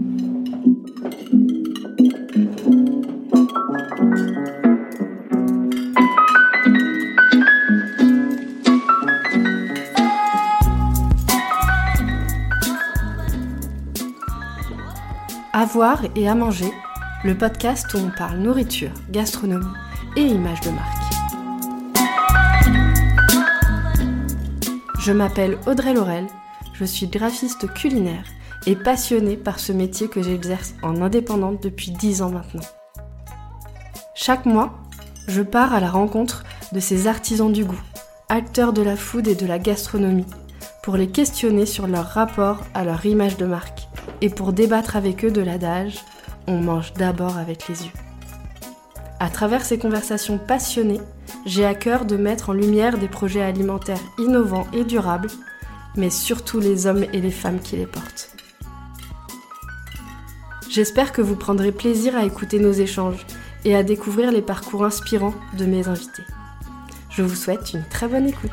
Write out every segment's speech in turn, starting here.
À voir et à manger, le podcast où on parle nourriture, gastronomie et images de marque. Je m'appelle Audrey Laurel, je suis graphiste culinaire et passionnée par ce métier que j'exerce en indépendante depuis 10 ans maintenant. Chaque mois, je pars à la rencontre de ces artisans du goût, acteurs de la food et de la gastronomie, pour les questionner sur leur rapport à leur image de marque et pour débattre avec eux de l'adage on mange d'abord avec les yeux. À travers ces conversations passionnées, j'ai à cœur de mettre en lumière des projets alimentaires innovants et durables, mais surtout les hommes et les femmes qui les portent. J'espère que vous prendrez plaisir à écouter nos échanges et à découvrir les parcours inspirants de mes invités. Je vous souhaite une très bonne écoute.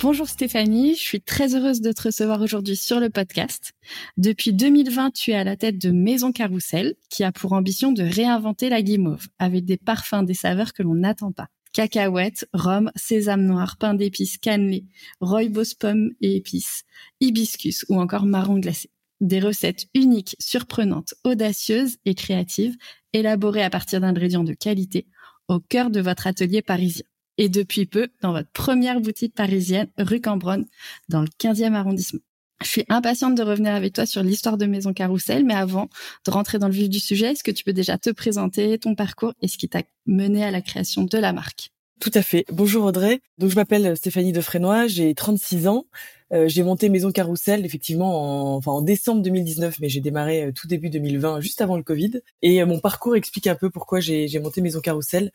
Bonjour Stéphanie, je suis très heureuse de te recevoir aujourd'hui sur le podcast. Depuis 2020, tu es à la tête de Maison Carousel, qui a pour ambition de réinventer la guimauve avec des parfums, des saveurs que l'on n'attend pas. Cacahuètes, rhum, sésame noir, pain d'épices, cannelé, rooibos pommes et épices, hibiscus ou encore marron glacé. Des recettes uniques, surprenantes, audacieuses et créatives, élaborées à partir d'ingrédients de qualité, au cœur de votre atelier parisien et depuis peu dans votre première boutique parisienne, rue Cambronne, dans le 15e arrondissement. Je suis impatiente de revenir avec toi sur l'histoire de Maison Carousel, mais avant de rentrer dans le vif du sujet, est-ce que tu peux déjà te présenter ton parcours et ce qui t'a mené à la création de la marque? Tout à fait. Bonjour Audrey. Donc je m'appelle Stéphanie Defrénois, j'ai 36 ans. Euh, j'ai monté Maison Carousel effectivement en, enfin, en décembre 2019, mais j'ai démarré euh, tout début 2020, juste avant le Covid. Et euh, mon parcours explique un peu pourquoi j'ai monté Maison Carousel.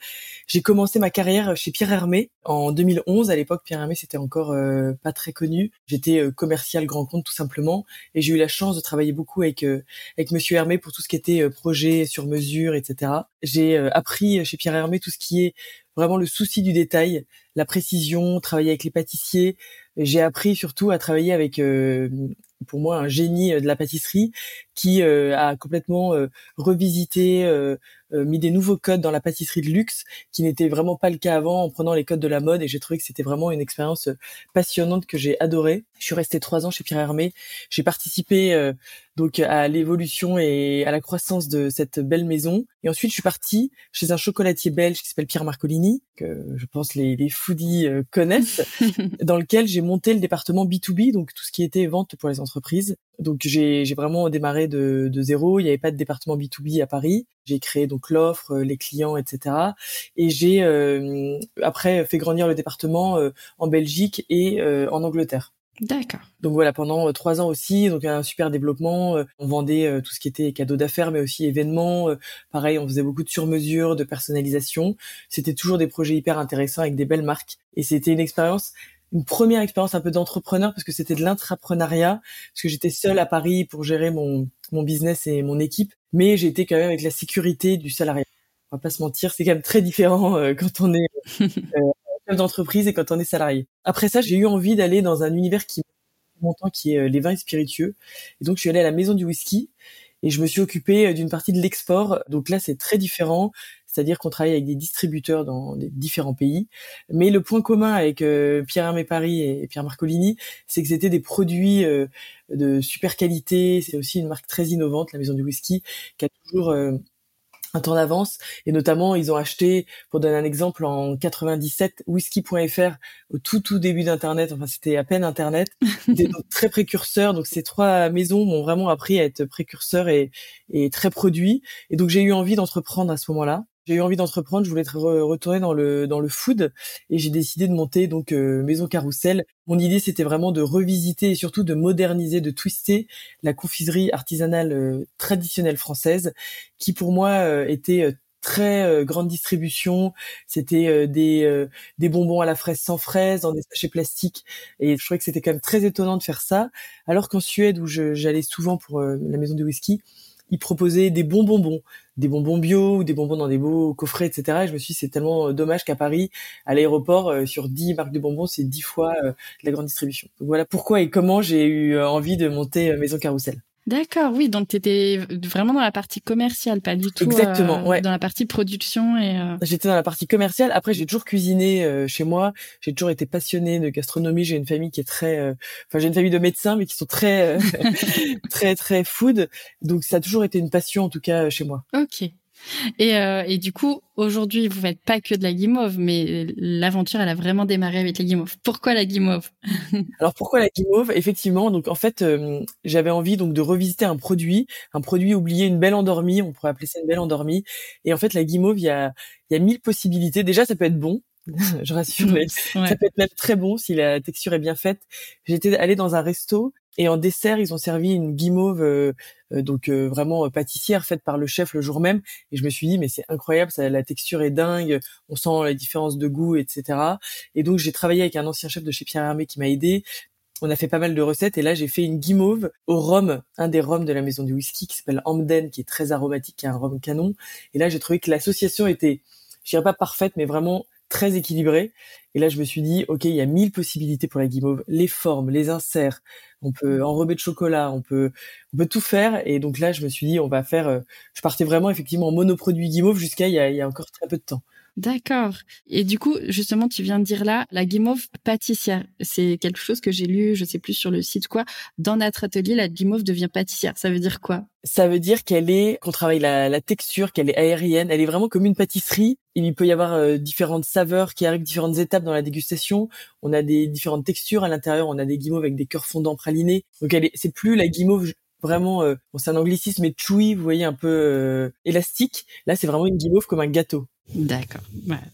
J'ai commencé ma carrière chez Pierre Hermé en 2011. À l'époque, Pierre Hermé c'était encore pas très connu. J'étais commercial grand compte tout simplement, et j'ai eu la chance de travailler beaucoup avec avec Monsieur Hermé pour tout ce qui était projet sur mesure, etc. J'ai appris chez Pierre Hermé tout ce qui est vraiment le souci du détail, la précision, travailler avec les pâtissiers. J'ai appris surtout à travailler avec, euh, pour moi, un génie de la pâtisserie qui euh, a complètement euh, revisité, mis des nouveaux codes dans la pâtisserie de luxe, qui n'était vraiment pas le cas avant en prenant les codes de la mode. Et j'ai trouvé que c'était vraiment une expérience passionnante que j'ai adorée. Je suis restée trois ans chez Pierre Hermé. J'ai participé donc à l'évolution et à la croissance de cette belle maison. Et ensuite, je suis partie chez un chocolatier belge qui s'appelle Pierre Marcolini, que je pense les, les foodies euh, connaissent, dans lequel j'ai monté le département B2B, donc tout ce qui était vente pour les entreprises. Donc j'ai vraiment démarré de, de zéro. Il n'y avait pas de département B2B à Paris. J'ai créé donc l'offre, les clients, etc. Et j'ai euh, après fait grandir le département euh, en Belgique et en Angleterre. D'accord. Donc voilà, pendant euh, trois ans aussi, donc un super développement. Euh, on vendait euh, tout ce qui était cadeaux d'affaires, mais aussi événements. pareil, on faisait beaucoup de sur-mesure, de personnalisation. C'était toujours des projets hyper intéressants avec des belles marques. Et c'était une expérience, une première expérience un peu d'entrepreneur parce que c'était de l'intrapreneuriat, parce que j'étais seule à Paris pour gérer mon, mon business et mon équipe, mais j'étais quand même avec la sécurité du salariat. On va pas se mentir, c'est quand même très différent quand on est d'entreprise et quand on est salarié. Après ça, j'ai eu envie d'aller dans un univers qui temps, qui est euh, les vins spiritueux. Et donc, je suis allée à la maison du whisky et je me suis occupée euh, d'une partie de l'export. Donc là, c'est très différent. C'est-à-dire qu'on travaille avec des distributeurs dans des différents pays. Mais le point commun avec euh, Pierre Hermé Paris et Pierre Marcolini, c'est que c'était des produits de super qualité. C'est aussi une marque très innovante, la Maison du Whisky, qui a toujours un temps d'avance. Et notamment ils ont acheté pour donner un exemple en 97 whisky.fr au tout tout début d'internet. Enfin c'était à peine internet. C'était très précurseurs. Donc ces trois maisons m'ont vraiment appris à être précurseurs et, et très produits. Et donc j'ai eu envie d'entreprendre à ce moment-là j'ai eu envie d'entreprendre, je voulais retourner dans le dans le food et j'ai décidé de monter donc euh, Maison Carousel. Mon idée c'était vraiment de revisiter et surtout de moderniser, de twister la confiserie artisanale euh, traditionnelle française qui pour moi euh, était très grande distribution, c'était des des bonbons à la fraise sans fraise dans des sachets plastiques et je trouvais que c'était quand même très étonnant de faire ça alors qu'en Suède où j'allais souvent pour la maison du whisky, ils proposaient des bons bonbons, des bonbons bio ou des bonbons dans des beaux coffrets, etc. Et je me suis dit, c'est tellement euh, dommage qu'à Paris, à l'aéroport, euh, sur 10 marques de bonbons, c'est 10 fois la grande distribution. Donc voilà pourquoi et comment j'ai eu envie de monter Maison Carousel. D'accord, oui, donc tu étais vraiment dans la partie commerciale, pas du tout Exactement, ouais. dans la partie production et euh... J'étais dans la partie commerciale. Après, j'ai toujours cuisiné euh, chez moi. J'ai toujours été passionnée de gastronomie. J'ai une famille qui est très, euh, enfin, j'ai une famille de médecins, mais qui sont très, euh, très, très food. Donc, ça a toujours été une passion, en tout cas, chez moi. Ok. Et, euh, et du coup, aujourd'hui, vous faites pas que de la guimauve, mais l'aventure, elle a vraiment démarré avec la guimauve. Pourquoi la guimauve Alors pourquoi la guimauve Effectivement, donc en fait, euh, j'avais envie donc de revisiter un produit, un produit oublié, une belle endormie, on pourrait appeler ça une belle endormie. Et en fait, la guimauve, il y a il y a mille possibilités. Déjà, ça peut être bon, je rassure, mais ça peut être même très bon si la texture est bien faite. J'étais allée dans un resto et en dessert, ils ont servi une guimauve, euh, euh, donc euh, vraiment pâtissière faite par le chef le jour même. Et je me suis dit, mais c'est incroyable, ça, la texture est dingue, on sent la différence de goût, etc. Et donc j'ai travaillé avec un ancien chef de chez Pierre Hermé qui m'a aidé. On a fait pas mal de recettes et là j'ai fait une guimauve au rhum, un des rhums de la maison du whisky qui s'appelle Amden, qui est très aromatique, qui est un rhum canon. Et là j'ai trouvé que l'association était, je dirais pas parfaite, mais vraiment très équilibré. Et là, je me suis dit, ok, il y a mille possibilités pour la guimauve, les formes, les inserts, on peut enrober de chocolat, on peut, on peut tout faire. Et donc là, je me suis dit, on va faire. Euh, je partais vraiment effectivement en monoproduit guimauve jusqu'à il, il y a encore très peu de temps. D'accord. Et du coup, justement, tu viens de dire là, la guimauve pâtissière. C'est quelque chose que j'ai lu, je sais plus sur le site quoi. Dans notre atelier, la guimauve devient pâtissière. Ça veut dire quoi? Ça veut dire qu'elle est, qu'on travaille la, texture, qu'elle est aérienne. Elle est vraiment comme une pâtisserie. Il peut y avoir euh, différentes saveurs qui arrivent, différentes étapes dans la dégustation. On a des différentes textures à l'intérieur. On a des guimauves avec des cœurs fondants pralinés. Donc elle est, c'est plus la guimauve vraiment, euh, bon, c'est un anglicisme, mais chewy, vous voyez, un peu euh, élastique. Là, c'est vraiment une guimauve comme un gâteau. D'accord.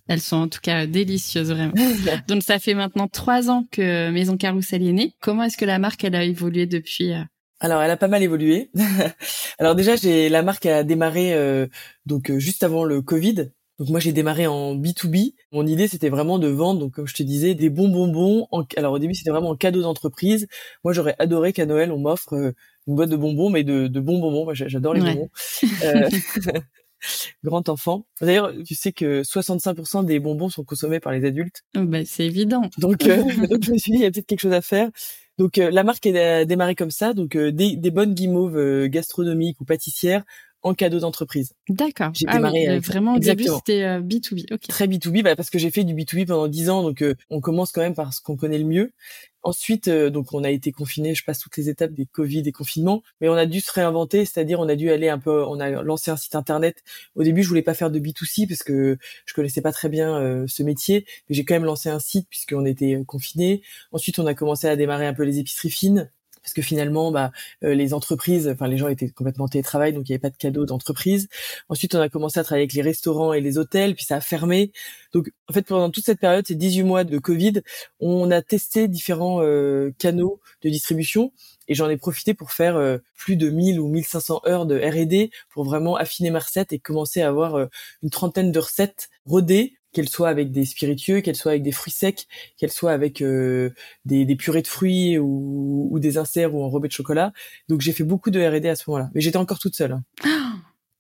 Elles sont en tout cas délicieuses, vraiment. Donc, ça fait maintenant trois ans que Maison Carousel est née. Comment est-ce que la marque, elle a évolué depuis euh? alors, elle a pas mal évolué. alors déjà, j'ai la marque a démarré euh, donc euh, juste avant le Covid. Donc moi, j'ai démarré en B2B. Mon idée, c'était vraiment de vendre, donc comme je te disais, des bons bonbons. Alors au début, c'était vraiment en cadeau d'entreprise. Moi, j'aurais adoré qu'à Noël, on m'offre une boîte de bonbons, mais de, bons bonbons. Moi, j'adore les bonbons. grand enfant. D'ailleurs, tu sais que 65% des bonbons sont consommés par les adultes. Oh, bah, c'est évident. Donc, euh, donc, je me suis dit, il y a peut-être quelque chose à faire. Donc, euh, la marque a démarré comme ça. Donc, euh, des, des, bonnes guimauves gastronomiques ou pâtissières en cadeau d'entreprise. D'accord. J'ai ah démarré vraiment au début c'était B2B. OK. Très B2B bah, parce que j'ai fait du B2B pendant 10 ans donc on commence quand même par ce qu'on connaît le mieux Ensuite, euh, donc on a été confiné, je passe toutes les étapes des Covid et confinements, mais on a dû se réinventer, c'est-à-dire on a dû aller un peu, on a lancé un site internet. Au début, je voulais pas faire de B2C parce que je connaissais pas très bien euh, ce métier, mais j'ai quand même lancé un site puisqu'on était euh, confiné. Ensuite, on a commencé à démarrer un peu les épiceries fines parce que finalement, bah, euh, les entreprises, enfin les gens étaient complètement télétravail, donc il n'y avait pas de cadeaux d'entreprise. Ensuite, on a commencé à travailler avec les restaurants et les hôtels, puis ça a fermé. Donc, en fait, pendant toute cette période, ces 18 mois de Covid, on a testé différents euh, canaux de distribution et j'en ai profité pour faire euh, plus de 1000 ou 1500 heures de R&D pour vraiment affiner ma recette et commencer à avoir une trentaine de recettes rodées qu'elle soit avec des spiritueux, qu'elle soit avec des fruits secs, qu'elle soit avec euh, des, des, purées de fruits ou, ou, des inserts ou enrobés de chocolat. Donc j'ai fait beaucoup de R&D à ce moment-là, mais j'étais encore toute seule. Hein.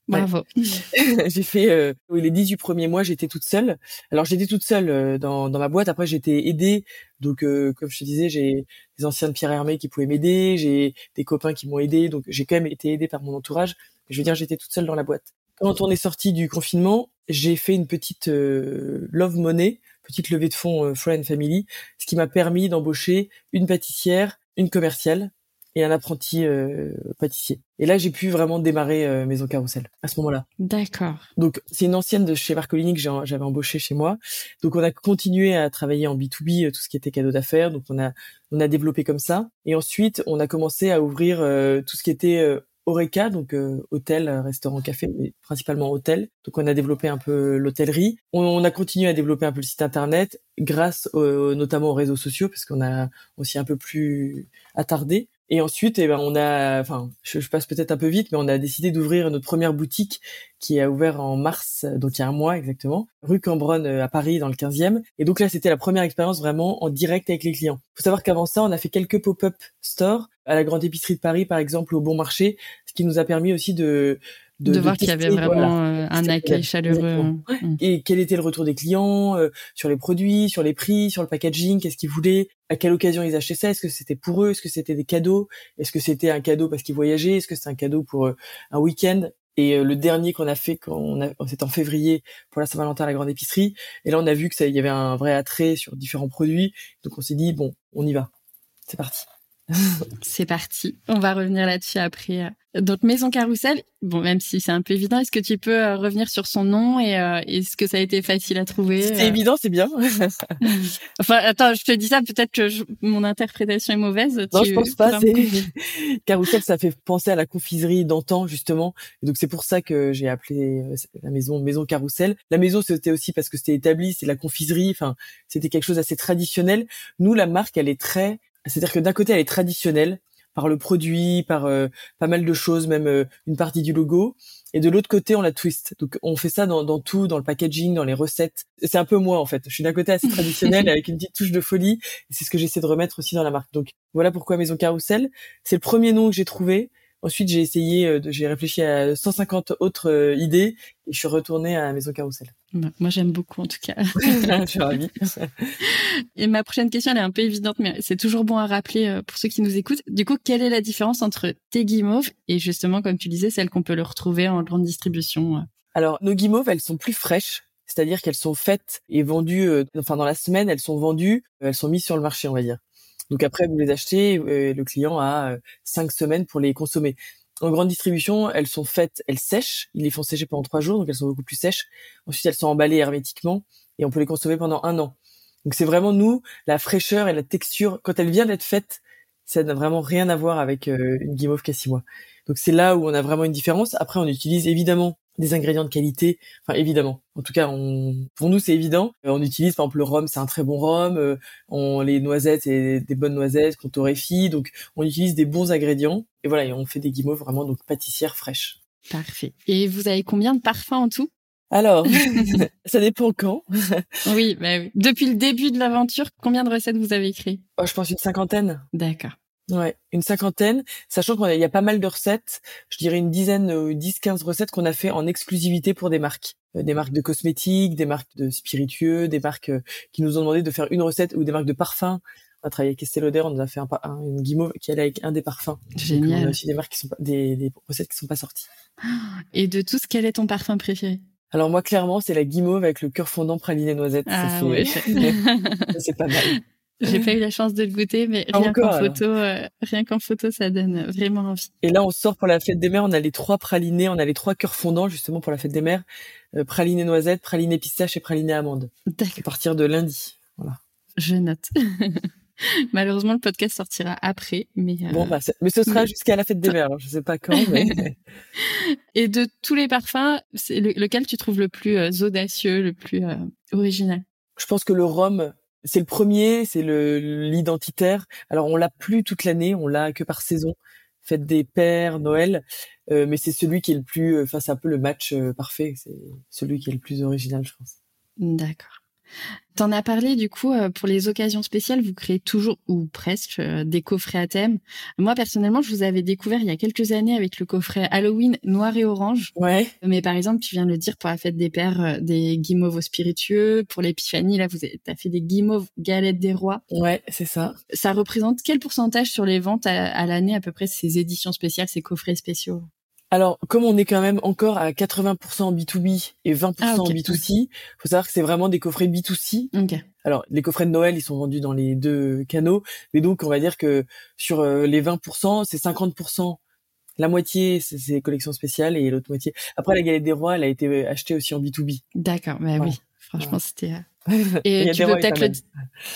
bravo. j'ai fait euh, les 18 premiers mois, j'étais toute seule. Alors j'étais toute seule euh, dans, dans ma boîte. Après j'étais aidée. Donc euh, comme je te disais, j'ai des anciens de Pierre Hermé qui pouvaient m'aider. J'ai des copains qui m'ont aidé. Donc j'ai quand même été aidée par mon entourage. Je veux dire, j'étais toute seule dans la boîte. Quand on est sorti du confinement, j'ai fait une petite euh, love money, petite levée de fonds euh, friend family, ce qui m'a permis d'embaucher une pâtissière, une commerciale et un apprenti euh, pâtissier. Et là, j'ai pu vraiment démarrer Maison Carousel à ce moment-là. D'accord. Donc, c'est une ancienne de chez Marcolini que j'avais embauchée chez moi. Donc, on a continué à travailler en B2B, tout ce qui était cadeau d'affaires. Donc, on a on a développé comme ça. Et ensuite, on a commencé à ouvrir tout ce qui était Oreca, donc euh, hôtel, restaurant, café, mais principalement hôtel. Donc on a développé un peu l'hôtellerie. On, a continué à développer un peu le site internet grâce notamment aux réseaux sociaux parce qu'on a aussi un peu plus attardé. Et ensuite, eh ben, on a, enfin, je, passe peut-être un peu vite, mais on a décidé d'ouvrir notre première boutique qui a ouvert en mars, donc il y a un mois exactement, rue Cambronne euh, à Paris dans le 15e. Et donc là, c'était la première expérience vraiment en direct avec les clients. Faut savoir qu'avant ça, on a fait quelques pop-up stores à la Grande Épicerie de Paris, par exemple, au Bon Marché, ce qui nous a permis aussi de de, voir qu'il y avait vraiment euh, un accueil chaleureux. Mm. Et quel était le retour des clients euh, sur les produits, sur les prix, sur le packaging, qu'est-ce qu'ils voulaient, à quelle occasion ils achetaient ça, est-ce que c'était pour eux, est-ce que c'était des cadeaux, est-ce que c'était un cadeau parce qu'ils voyageaient, est-ce que c'était un cadeau pour euh, un week-end? Et le dernier qu'on a fait, quand c'était en février pour la Saint-Valentin à la grande épicerie. Et là, on a vu que ça, il y avait un vrai attrait sur différents produits. Donc, on s'est dit bon, on y va. C'est parti. C'est parti. On va revenir là-dessus après. Donc Maison Carrousel, bon même si c'est un peu évident, est-ce que tu peux euh, revenir sur son nom et euh, est-ce que ça a été facile à trouver C'est euh? évident, c'est bien. enfin attends, je te dis ça, peut-être que mon interprétation est mauvaise. Non, je pense pas. Carrousel, ça fait penser à la confiserie d'antan justement, et donc c'est pour ça que j'ai appelé la maison Maison Carrousel. La maison c'était aussi parce que c'était établi, c'est la confiserie, enfin c'était quelque chose d'assez traditionnel. Nous, la marque, elle est très c'est-à-dire que d'un côté, elle est traditionnelle par le produit, par euh, pas mal de choses, même euh, une partie du logo. Et de l'autre côté, on la twist. Donc, on fait ça dans, dans tout, dans le packaging, dans les recettes. C'est un peu moi, en fait. Je suis d'un côté assez traditionnel avec une petite touche de folie. C'est ce que j'essaie de remettre aussi dans la marque. Donc, voilà pourquoi Maison Carousel. C'est le premier nom que j'ai trouvé. Ensuite, j'ai essayé, euh, j'ai réfléchi à 150 autres euh, idées et je suis retournée à la Maison Carousel. Bah, moi, j'aime beaucoup en tout cas. je suis ravie. et ma prochaine question, elle est un peu évidente, mais c'est toujours bon à rappeler euh, pour ceux qui nous écoutent. Du coup, quelle est la différence entre tes guimauves et justement, comme tu disais, celles qu'on peut le retrouver en grande distribution Alors, nos guimauves, elles sont plus fraîches. C'est-à-dire qu'elles sont faites et vendues, enfin dans la semaine, elles sont vendues, elles sont mises sur le marché, on va dire. Donc après, vous les achetez, et le client a euh, cinq semaines pour les consommer. En grande distribution, elles sont faites, elles sèchent, ils les font sécher pendant trois jours, donc elles sont beaucoup plus sèches. Ensuite, elles sont emballées hermétiquement et on peut les consommer pendant un an. Donc c'est vraiment nous la fraîcheur et la texture quand elle vient d'être faite, ça n'a vraiment rien à voir avec euh, une guimauve qui a six mois. Donc c'est là où on a vraiment une différence. Après, on utilise évidemment des ingrédients de qualité. Enfin, évidemment. En tout cas, on, pour nous, c'est évident. Euh, on utilise, par exemple, le rhum, c'est un très bon rhum. Euh, on, les noisettes, c'est des bonnes noisettes qu'on torréfie. Donc, on utilise des bons ingrédients. Et voilà, et on fait des guimauves vraiment donc pâtissières fraîches. Parfait. Et vous avez combien de parfums en tout? Alors, ça dépend quand. oui, bah oui, depuis le début de l'aventure, combien de recettes vous avez créées? Oh, Je pense une cinquantaine. D'accord. Ouais, une cinquantaine, sachant qu'il y a pas mal de recettes, je dirais une dizaine, euh, dix, quinze recettes qu'on a fait en exclusivité pour des marques. Euh, des marques de cosmétiques, des marques de spiritueux, des marques euh, qui nous ont demandé de faire une recette ou des marques de parfums. On a travaillé avec Estée Lauder, on nous a fait un, une guimauve qui allait avec un des parfums. Génial. on a aussi des marques qui sont pas, des, des recettes qui sont pas sorties. Et de tous, quel est ton parfum préféré? Alors moi clairement c'est la guimauve avec le cœur fondant praliné noisette. Ah, c'est pas mal. J'ai pas eu la chance de le goûter, mais rien qu'en photo, euh, rien qu'en photo, ça donne vraiment envie. Et là, on sort pour la fête des mères. On a les trois pralinés, on a les trois cœurs fondants justement pour la fête des mères euh, praliné noisette, praliné pistache et praliné amande. À partir de lundi, voilà. Je note. Malheureusement, le podcast sortira après, mais euh... bon, bah, mais ce sera jusqu'à la fête des mères. Alors, je sais pas quand, mais. et de tous les parfums, c'est lequel tu trouves le plus euh, audacieux, le plus original? Je pense que le rhum c'est le premier, c'est le l'identitaire. Alors on l'a plus toute l'année, on l'a que par saison, fête des pères, Noël, euh, mais c'est celui qui est le plus, enfin c'est un peu le match euh, parfait, c'est celui qui est le plus original, je pense. D'accord. T'en as parlé du coup euh, pour les occasions spéciales, vous créez toujours ou presque euh, des coffrets à thème. Moi personnellement, je vous avais découvert il y a quelques années avec le coffret Halloween noir et orange. Ouais. Mais par exemple, tu viens de le dire pour la fête des pères, euh, des guimauves spiritueux. Pour l'épiphanie, là, vous avez as fait des guimauves galettes des rois. Ouais, c'est ça. Ça représente quel pourcentage sur les ventes à, à l'année à peu près ces éditions spéciales, ces coffrets spéciaux? Alors, comme on est quand même encore à 80% en B2B et 20% ah, en B2C, faut savoir que c'est vraiment des coffrets B2C. Alors, les coffrets de Noël, ils sont vendus dans les deux canaux, mais donc on va dire que sur euh, les 20%, c'est 50%. La moitié, c'est collections spéciales et l'autre moitié. Après, la galette des rois, elle a été achetée aussi en B2B. D'accord, bah oui. Franchement, c'était. Euh, et tu peux peut-être le,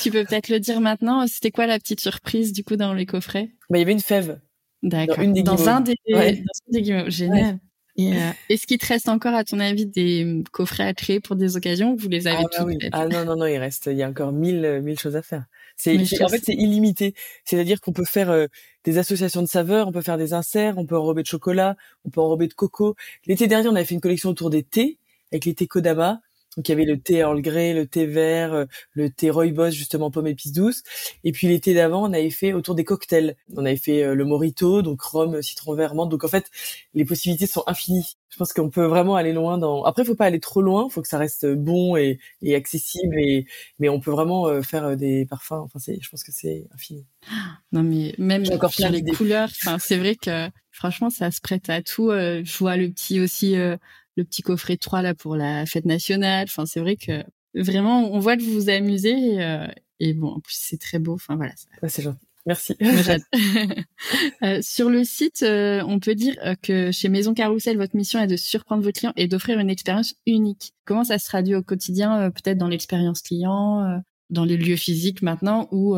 tu peux peut-être le dire maintenant. C'était quoi la petite surprise du coup dans les coffrets? Bah, il y avait une fève D'accord. Dans, un des, ouais. dans Génial. Et euh, est-ce qu'il te reste encore, à ton avis, des hum, coffrets à créer pour des occasions vous les avez ah, bah oui. Ah non, non, non, il reste, il y a encore mille, euh, mille choses à faire. C'est, en fait, c'est illimité. C'est-à-dire qu'on peut faire euh, des associations de saveurs, on peut faire des inserts, on peut enrober de chocolat, on peut enrober de coco. L'été dernier, on avait fait une collection autour des thés avec les thés Kodama. Donc il y avait le thé Earl Grey, le thé vert, euh, le thé Rooibos justement pomme épice douce. Et puis l'été d'avant, on avait fait autour des cocktails. On avait fait euh, le Morito, donc rhum, citron vert, menthe. Donc en fait, les possibilités sont infinies. Je pense qu'on peut vraiment aller loin dans. Après, il faut pas aller trop loin. Il faut que ça reste bon et, et accessible. Et mais on peut vraiment euh, faire des parfums. Enfin, c'est. Je pense que c'est infini. Non mais même encore les couleurs. Enfin, c'est vrai que franchement, ça se prête à tout. je vois le petit aussi le petit coffret 3 là pour la fête nationale. Enfin, c'est vrai que vraiment, on voit que vous vous amusez et, euh, et bon, en plus c'est très beau. Enfin voilà. c'est gentil. Merci. euh, sur le site, euh, on peut dire euh, que chez Maison Carousel, votre mission est de surprendre vos clients et d'offrir une expérience unique. Comment ça se traduit au quotidien, peut-être dans l'expérience client, dans les lieux physiques maintenant ou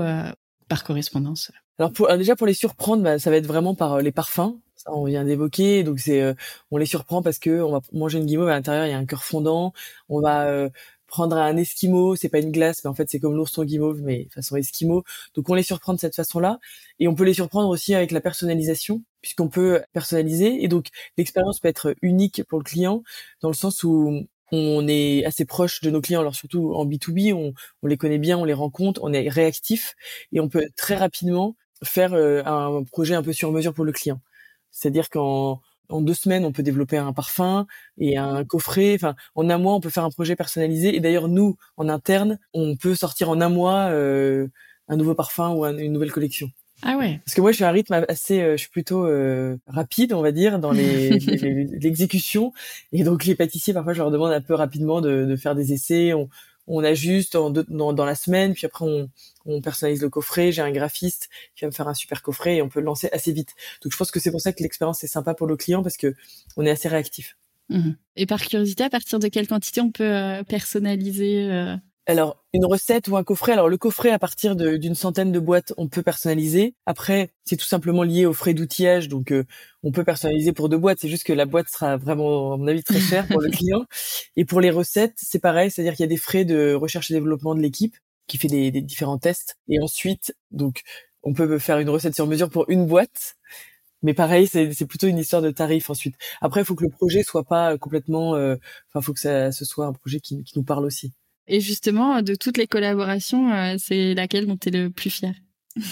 par correspondance? Alors pour, déjà pour les surprendre, bah, ça va être vraiment par les parfums on vient d'évoquer. Donc c'est, euh, on les surprend parce que on va manger une guimauve à l'intérieur, il y a un cœur fondant. On va euh, prendre un esquimau, c'est pas une glace, mais en fait c'est comme l'ourson guimauve, mais façon esquimau. Donc on les surprend de cette façon-là, et on peut les surprendre aussi avec la personnalisation, puisqu'on peut personnaliser. Et donc l'expérience peut être unique pour le client dans le sens où on est assez proche de nos clients, alors surtout en B2B, on, on les connaît bien, on les rencontre, on est réactif et on peut très rapidement faire euh, un projet un peu sur mesure pour le client. C'est-à-dire qu'en en deux semaines, on peut développer un parfum et un coffret. Enfin, en un mois, on peut faire un projet personnalisé. Et d'ailleurs, nous, en interne, on peut sortir en un mois euh, un nouveau parfum ou une nouvelle collection. Ah ouais. Parce que moi, je suis à un rythme assez, euh, je suis plutôt euh, rapide, on va dire, dans l'exécution. et donc, les pâtissiers, parfois, je leur demande un peu rapidement de, de faire des essais. On, on ajuste dans, dans, dans, la semaine, puis après on, on personnalise le coffret. J'ai un graphiste qui va me faire un super coffret et on peut le lancer assez vite. Donc je pense que c'est pour ça que l'expérience est sympa pour le client parce que on est assez réactif. Mhm. Et par curiosité, à partir de quelle quantité on peut euh, personnaliser euh, alors, une recette ou un coffret. Alors, le coffret, à partir d'une centaine de boîtes, on peut personnaliser. Après, c'est tout simplement lié aux frais d'outillage. Donc, euh, on peut personnaliser pour deux boîtes. C'est juste que la boîte sera vraiment, à mon avis, très chère pour le client. Et pour les recettes, c'est pareil. C'est-à-dire qu'il y a des frais de recherche et développement de l'équipe qui fait des, des, différents tests. Et ensuite, donc, on peut faire une recette sur mesure pour une boîte. Mais pareil, c'est plutôt une histoire de tarif ensuite. Après, il faut que le projet soit pas complètement... Euh, enfin, il faut que ça, ce soit un projet qui, qui nous parle aussi. Et justement, de toutes les collaborations, euh, c'est laquelle dont tu es le plus fier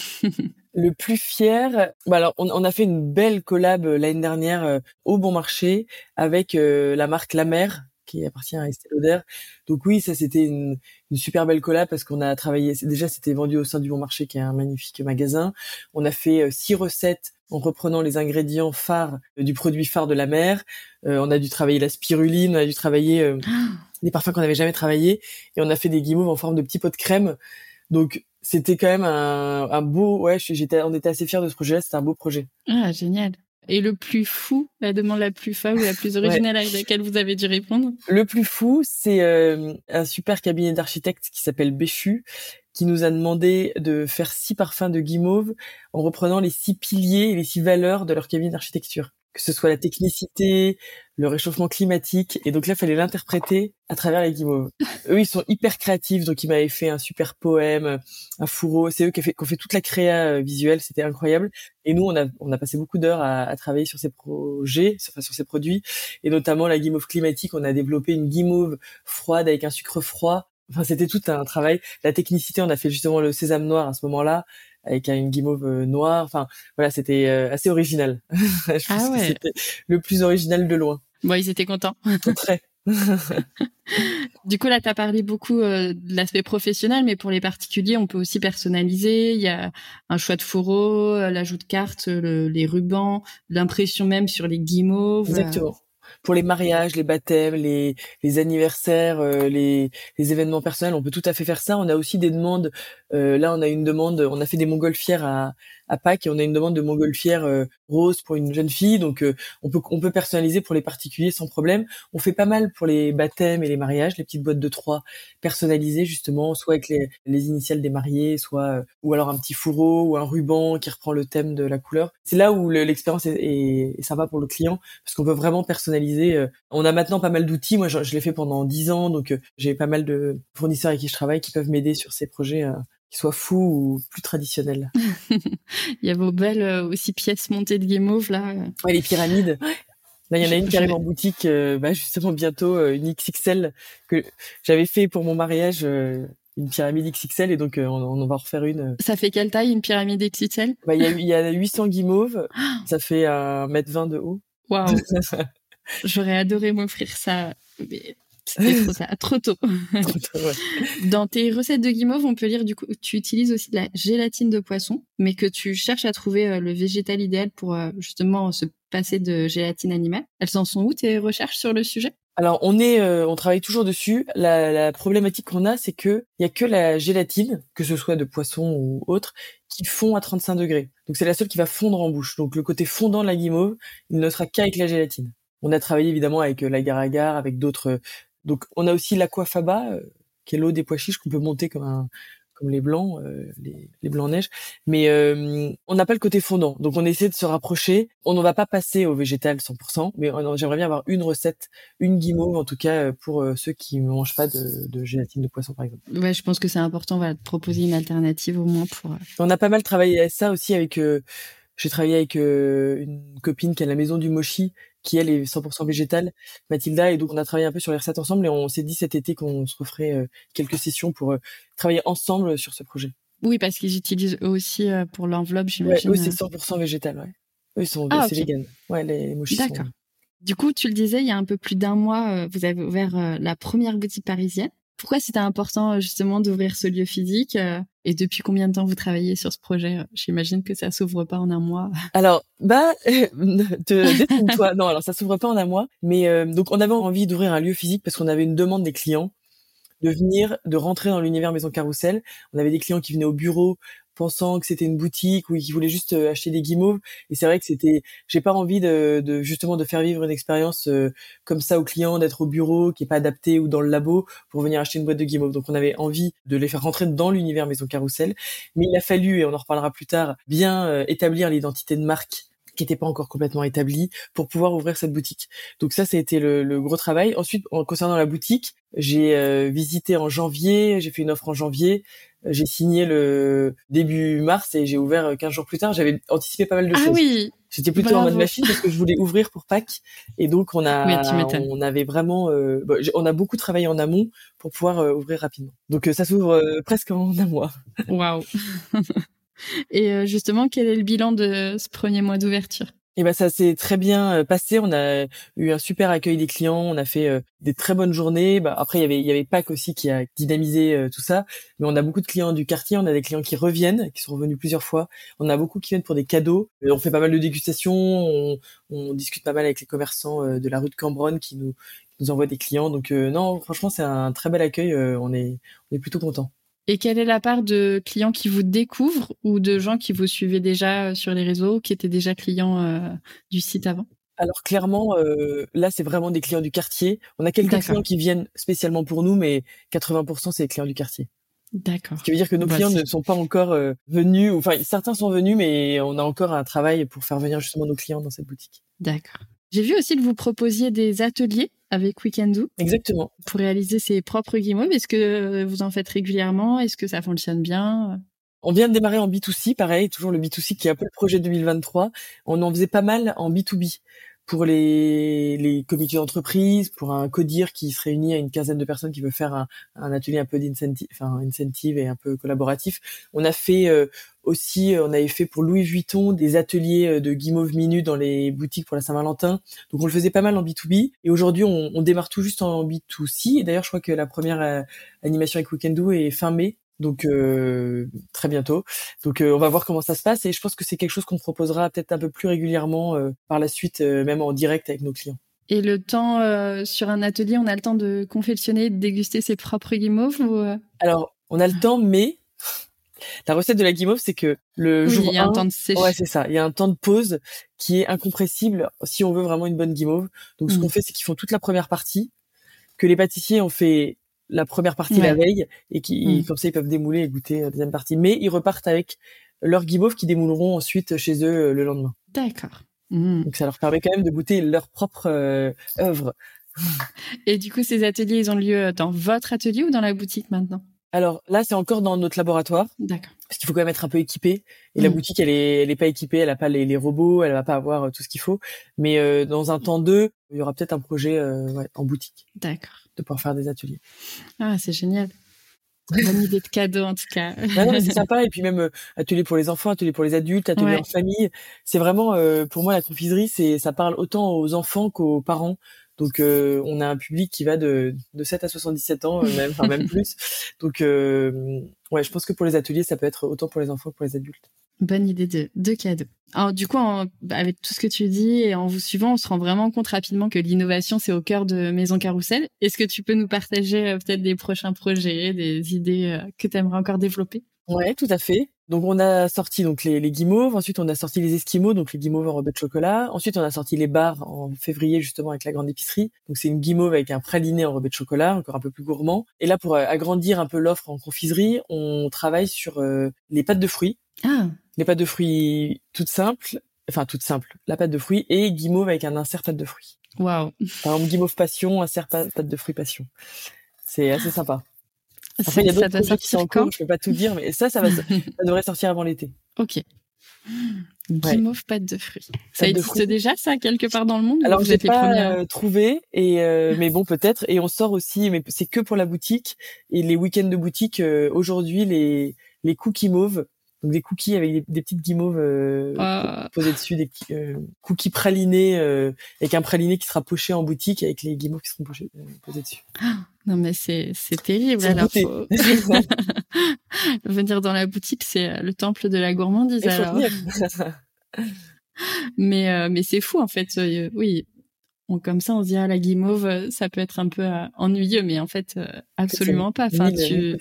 Le plus fier, bah alors on, a fait une belle collab euh, l'année dernière euh, au Bon Marché avec la marque La Mer qui appartient à Estée Lauder. Donc oui, ça c'était une, une, super belle collab parce qu'on a travaillé. Déjà, c'était vendu au sein du Bon Marché, qui est un magnifique magasin. On a fait six recettes en reprenant les ingrédients phares du produit phare de la mer. on a dû travailler la spiruline, on a dû travailler ah des parfums qu'on n'avait jamais travaillé et on a fait des guimauves en forme de petits pots de crème. Donc c'était quand même un, un beau ouais j'étais on était assez fiers de ce projet là c'était un beau projet. Ah génial. Et le plus fou la demande la plus folle ou la plus originale à laquelle vous avez dû répondre? Le plus fou c'est euh, un super cabinet d'architectes qui s'appelle Béchu qui nous a demandé de faire six parfums de guimauve en reprenant les six piliers et les six valeurs de leur cabinet d'architecture que ce soit la technicité, le réchauffement climatique. Et donc là, il fallait l'interpréter à travers les guimauves. eux, ils sont hyper créatifs, donc ils m'avaient fait un super poème, un fourreau. C'est eux qui ont fait, qui ont fait toute la créa euh, visuelle, c'était incroyable. Et nous, on a, on a passé beaucoup d'heures à, à, travailler sur ces projets, enfin, sur ces produits, et notamment la guimauve climatique. On a développé une guimauve froide avec un sucre froid. Enfin, c'était tout un travail. La technicité, on a fait justement le sésame noir à ce moment-là avec une guimauve euh, noire. Enfin, voilà, c'était euh, assez original. Je ah ouais. c'était le plus original de loin. Bon, ils étaient contents. Très. du coup, là, tu as parlé beaucoup euh, de l'aspect professionnel, mais pour les particuliers, on peut aussi personnaliser. Il y a un choix de fourreau, l'ajout de cartes, les rubans, l'impression même sur les guimauves. Exactement pour les mariages, les baptêmes, les, anniversaires, euh, les, les événements personnels, on peut tout à fait faire ça. On a aussi des demandes. Euh, là, on a une demande. On a fait des montgolfières à, à Pâques et on a une demande de montgolfière euh, rose pour une jeune fille. Donc euh, on peut on peut personnaliser pour les particuliers sans problème. On fait pas mal pour les baptêmes et les mariages, les petites boîtes de trois personnalisées justement, soit avec les, les initiales des mariés, soit euh, ou alors un petit fourreau ou un ruban qui reprend le thème de la couleur. C'est là où l'expérience est, est, sympa pour le client parce qu'on peut vraiment personnaliser. On a maintenant pas mal d'outils. Moi, je, je l'ai fait pendant dix ans, donc j'ai pas mal de fournisseurs avec qui je travaille qui peuvent m'aider sur ces projets qui soit fou ou plus traditionnel. il y a vos belles aussi pièces montées de guimauve là. Ouais, les pyramides. Là, il y en a une carrément en boutique, bah, justement bientôt, une XXL que j'avais fait pour mon mariage, une pyramide XXL et donc on, on, va en refaire une. Ça fait quelle taille une pyramide XXL bah, il, y a, il y a 800 guimauves, ça fait un mètre 20 de haut. Waouh J'aurais adoré m'offrir ça, mais c'était trop, ça, trop tôt. Dans tes recettes de guimauve, on peut lire du coup, tu utilises aussi de la gélatine de poisson, mais que tu cherches à trouver euh, le végétal idéal pour euh, justement se passer de gélatine animale. Elles en sont où tes recherches sur le sujet? Alors on est, euh, on travaille toujours dessus. La, la problématique qu'on a, c'est que il y a que la gélatine, que ce soit de poisson ou autre, qui fond à 35 degrés. Donc c'est la seule qui va fondre en bouche. Donc le côté fondant de la guimauve, il ne sera qu'avec la gélatine. On a travaillé évidemment avec l'agar-agar, avec d'autres donc on a aussi l'aquafaba, euh, qui est l'eau des pois chiches qu'on peut monter comme un comme les blancs, euh, les, les blancs neige. Mais euh, on n'a pas le côté fondant, donc on essaie de se rapprocher. On ne va pas passer au végétal 100%, mais j'aimerais bien avoir une recette, une guimauve en tout cas pour ceux qui ne mangent pas de, de, gélatine de poisson par exemple. Ouais, je pense que c'est important voilà, de proposer une alternative au moins pour. On a pas mal travaillé à ça aussi avec. j'ai travaillé avec une copine qui a la maison du mochi qui elle est 100% végétale, Mathilda, et donc on a travaillé un peu sur les recettes ensemble et on s'est dit cet été qu'on se referait euh, quelques sessions pour euh, travailler ensemble sur ce projet. Oui, parce qu'ils utilisent eux aussi euh, pour l'enveloppe, j'imagine. Ouais, eux c'est 100% végétal, ouais. Eux ils sont ah, c'est vegan. Ouais, les mochis D'accord. Du coup, tu le disais, il y a un peu plus d'un mois, vous avez ouvert la première boutique parisienne. Pourquoi c'était important justement d'ouvrir ce lieu physique et depuis combien de temps vous travaillez sur ce projet? J'imagine que ça s'ouvre pas en un mois. Alors, bah, te toi non, alors ça s'ouvre pas en un mois, mais euh, donc on avait envie d'ouvrir un lieu physique parce qu'on avait une demande des clients de venir, de rentrer dans l'univers Maison Carrousel. On avait des clients qui venaient au bureau pensant que c'était une boutique ou qui voulaient juste euh, acheter des guimauves. Et c'est vrai que c'était, j'ai pas envie de, de, justement de faire vivre une expérience euh, comme ça aux clients, d'être au bureau, qui est pas adapté ou dans le labo pour venir acheter une boîte de guimauves. Donc on avait envie de les faire rentrer dans l'univers Maison Carrousel. Mais il a fallu, et on en reparlera plus tard, bien euh, établir l'identité de marque qui n'était pas encore complètement établie pour pouvoir ouvrir cette boutique. Donc ça, ça a été le, le gros travail. Ensuite, en concernant la boutique, j'ai visité en janvier, j'ai fait une offre en janvier, j'ai signé le début mars et j'ai ouvert 15 jours plus tard. J'avais anticipé pas mal de ah choses. Ah oui. J'étais plutôt en mode machine parce que je voulais ouvrir pour Pâques et donc on a on avait vraiment euh, on a beaucoup travaillé en amont pour pouvoir euh, ouvrir rapidement. Donc euh, ça s'ouvre presque en un mois. Waouh. et justement, quel est le bilan de ce premier mois d'ouverture? Et ben ça s'est très bien euh, passé. On a eu un super accueil des clients. On a fait euh, des très bonnes journées. Bah, après il y avait y avait Pâques aussi qui a dynamisé euh, tout ça. Mais on a beaucoup de clients du quartier. On a des clients qui reviennent, qui sont revenus plusieurs fois. On a beaucoup qui viennent pour des cadeaux. on fait pas mal de dégustations. On, on discute pas mal avec les commerçants de la rue de Cambronne qui nous qui nous envoient des clients. Donc non, franchement c'est un très bel accueil. on est on est plutôt content. Et quelle est la part de clients qui vous découvrent ou de gens qui vous suivaient déjà euh, sur les réseaux, qui étaient déjà clients euh, du site avant? Alors clairement, euh, là c'est vraiment des clients du quartier. On a quelques clients qui viennent spécialement pour nous, mais 80% c'est les clients du quartier. D'accord. Ce qui veut dire que nos bah, clients ne sont pas encore venus, enfin certains sont venus, mais on a encore un travail pour faire venir justement nos clients dans cette boutique. D'accord. J'ai vu aussi que vous proposiez des ateliers avec Weekendoo. Exactement. Pour réaliser ses propres guimauves. Est-ce que vous en faites régulièrement? Est-ce que ça fonctionne bien? On vient de démarrer en B2C, pareil, toujours le B2C qui est un peu le projet 2023. On en faisait pas mal en B2B pour les, les comités d'entreprise, pour un codir qui se réunit à une quinzaine de personnes qui veut faire un, un atelier un peu d'incentive, enfin incentive et un peu collaboratif. On a fait euh, aussi, euh, on avait fait pour Louis Vuitton des ateliers euh, de guimauve minute dans les boutiques pour la Saint-Valentin. Donc on le faisait pas mal en B2B. Et aujourd'hui, on, on, démarre tout juste en B2C. Et d'ailleurs, je crois que la première animation avec Weekendoo est fin mai donc euh, très bientôt. Donc euh, on va voir comment ça se passe et je pense que c'est quelque chose qu'on proposera peut-être un peu plus régulièrement euh, par la suite, même en direct avec nos clients. Et le temps sur un atelier, on a le temps de confectionner, de déguster ses propres guimauves ou Alors on a le temps, mais la recette de la guimauve, c'est que le jour il y a un temps de sécher. Ouais, c'est ça. Il y a un temps de pause qui est incompressible si on veut vraiment une bonne guimauve. Donc ce mmh. qu'on fait, c'est qu'ils font toute la première partie, que les pâtissiers ont fait la première partie la veille et qui mm. comme ça ils peuvent démouler et goûter la deuxième partie. Mais ils repartent avec leurs guimauves qui démouleront ensuite chez eux euh, le lendemain. D'accord. Mm. Donc ça leur permet quand même de goûter leur propre euh, œuvre. Et du coup, ces ateliers, ils ont lieu dans votre atelier ou dans la boutique maintenant? Alors là, c'est encore dans notre laboratoire. D'accord. Parce qu'il faut quand même être un peu équipé. Et la Mm. boutique, elle est, elle est pas équipée, elle a pas les, les robots, elle va pas avoir euh, tout ce qu'il faut. Mais euh, dans un temps deux, il y aura peut-être un projet euh, ouais, en boutique D'accord. De pouvoir faire des ateliers. Ah, c'est génial. Bonne idée de cadeau en tout cas. Non, mais c'est sympa. Et puis même euh, atelier pour les enfants, atelier pour les adultes, atelier Ouais. en famille. C'est vraiment, euh, pour moi, la confiserie, c'est, ça parle autant aux enfants qu'aux parents. Donc euh, on a un public qui va de, de 7 à 77 ans, même, enfin même plus. Donc ouais, je pense que pour les ateliers, ça peut être autant pour les enfants que pour les adultes. Bonne idée de, de cadeau. Alors du coup, en- avec tout ce que tu dis et en vous suivant, on se rend vraiment compte rapidement que l'innovation, c'est au cœur de Maison Carrousel. Est-ce que tu peux nous partager euh, peut-être des prochains projets, des idées euh, que tu aimerais encore développer? Ouais, tout à fait. Donc on a sorti donc les, les guimauves, ensuite on a sorti les esquimaux, donc les guimauves en rebeu de chocolat. Ensuite on a sorti les bars en février justement avec la grande épicerie. Donc c'est une guimauve avec un praliné en rebeu de chocolat, encore un peu plus gourmand. Et là pour euh, agrandir un peu l'offre en confiserie, on travaille sur euh, les pâtes de fruits, Ah, les pâtes de fruits toutes simples, enfin toutes simples, la pâte de fruits et guimauve avec un insert pâte de fruits. waouh. Par exemple guimauve passion, insert pâte de fruits passion. C'est assez sympa. Après, il y a d'autres projets qui sont en cours, je peux pas tout dire, mais ça, ça, va, ça devrait sortir avant l'été. Ok. Guimauve pâte de fruits. Ça Pâte existe déjà, ça, quelque part dans le monde Alors j'ai pas euh, trouvé et euh, mais bon peut-être et on sort aussi mais c'est que pour la boutique et les week-ends de boutique euh, aujourd'hui les les cookies mauves donc des cookies avec des, des petites guimauves euh, Ah. posées dessus des euh, cookies pralinés euh, avec un praliné qui sera poché en boutique avec les guimauves qui seront pochées, euh, posées dessus. Non mais c'est c'est terrible. Alors faut- venir dans la boutique, c'est euh, le temple de la gourmandise. Alors. Mais euh, mais c'est fou en fait. oui, comme ça on se dit ah la guimauve, euh, ça peut être un peu euh, ennuyeux, mais en fait euh, absolument pas. Enfin tu,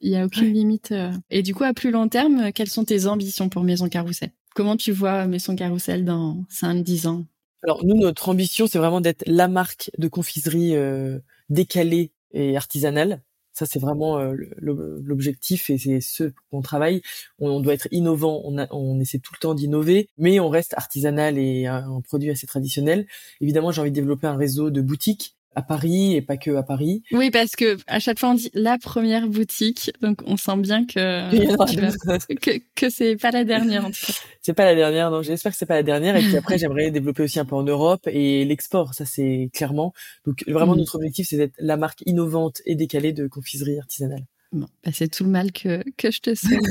il y a aucune limite. euh. Et du coup à plus long terme, quelles sont tes ambitions pour Maison Carrousel Comment tu vois Maison Carrousel dans 5-10 ans? Alors nous, notre ambition, c'est vraiment d'être la marque de confiserie euh, décalée et artisanale. Ça, c'est vraiment euh, l'objectif et c'est ce qu'on travaille. On, on doit être innovant, on, essaie tout le temps d'innover, mais on reste artisanal et un produit assez traditionnel. Évidemment, j'ai envie de développer un réseau de boutiques à Paris et pas que à Paris. Oui, parce que à chaque fois on dit la première boutique, donc on sent bien que que, que c'est pas la dernière en tout cas. c'est pas la dernière, non, j'espère que c'est pas la dernière. Et puis après, j'aimerais développer aussi un peu en Europe et l'export, ça c'est clairement. Donc vraiment, Mm. notre objectif, c'est d'être la marque innovante et décalée de confiserie artisanale. Bon, bah, c'est tout le mal que, que je te souhaite.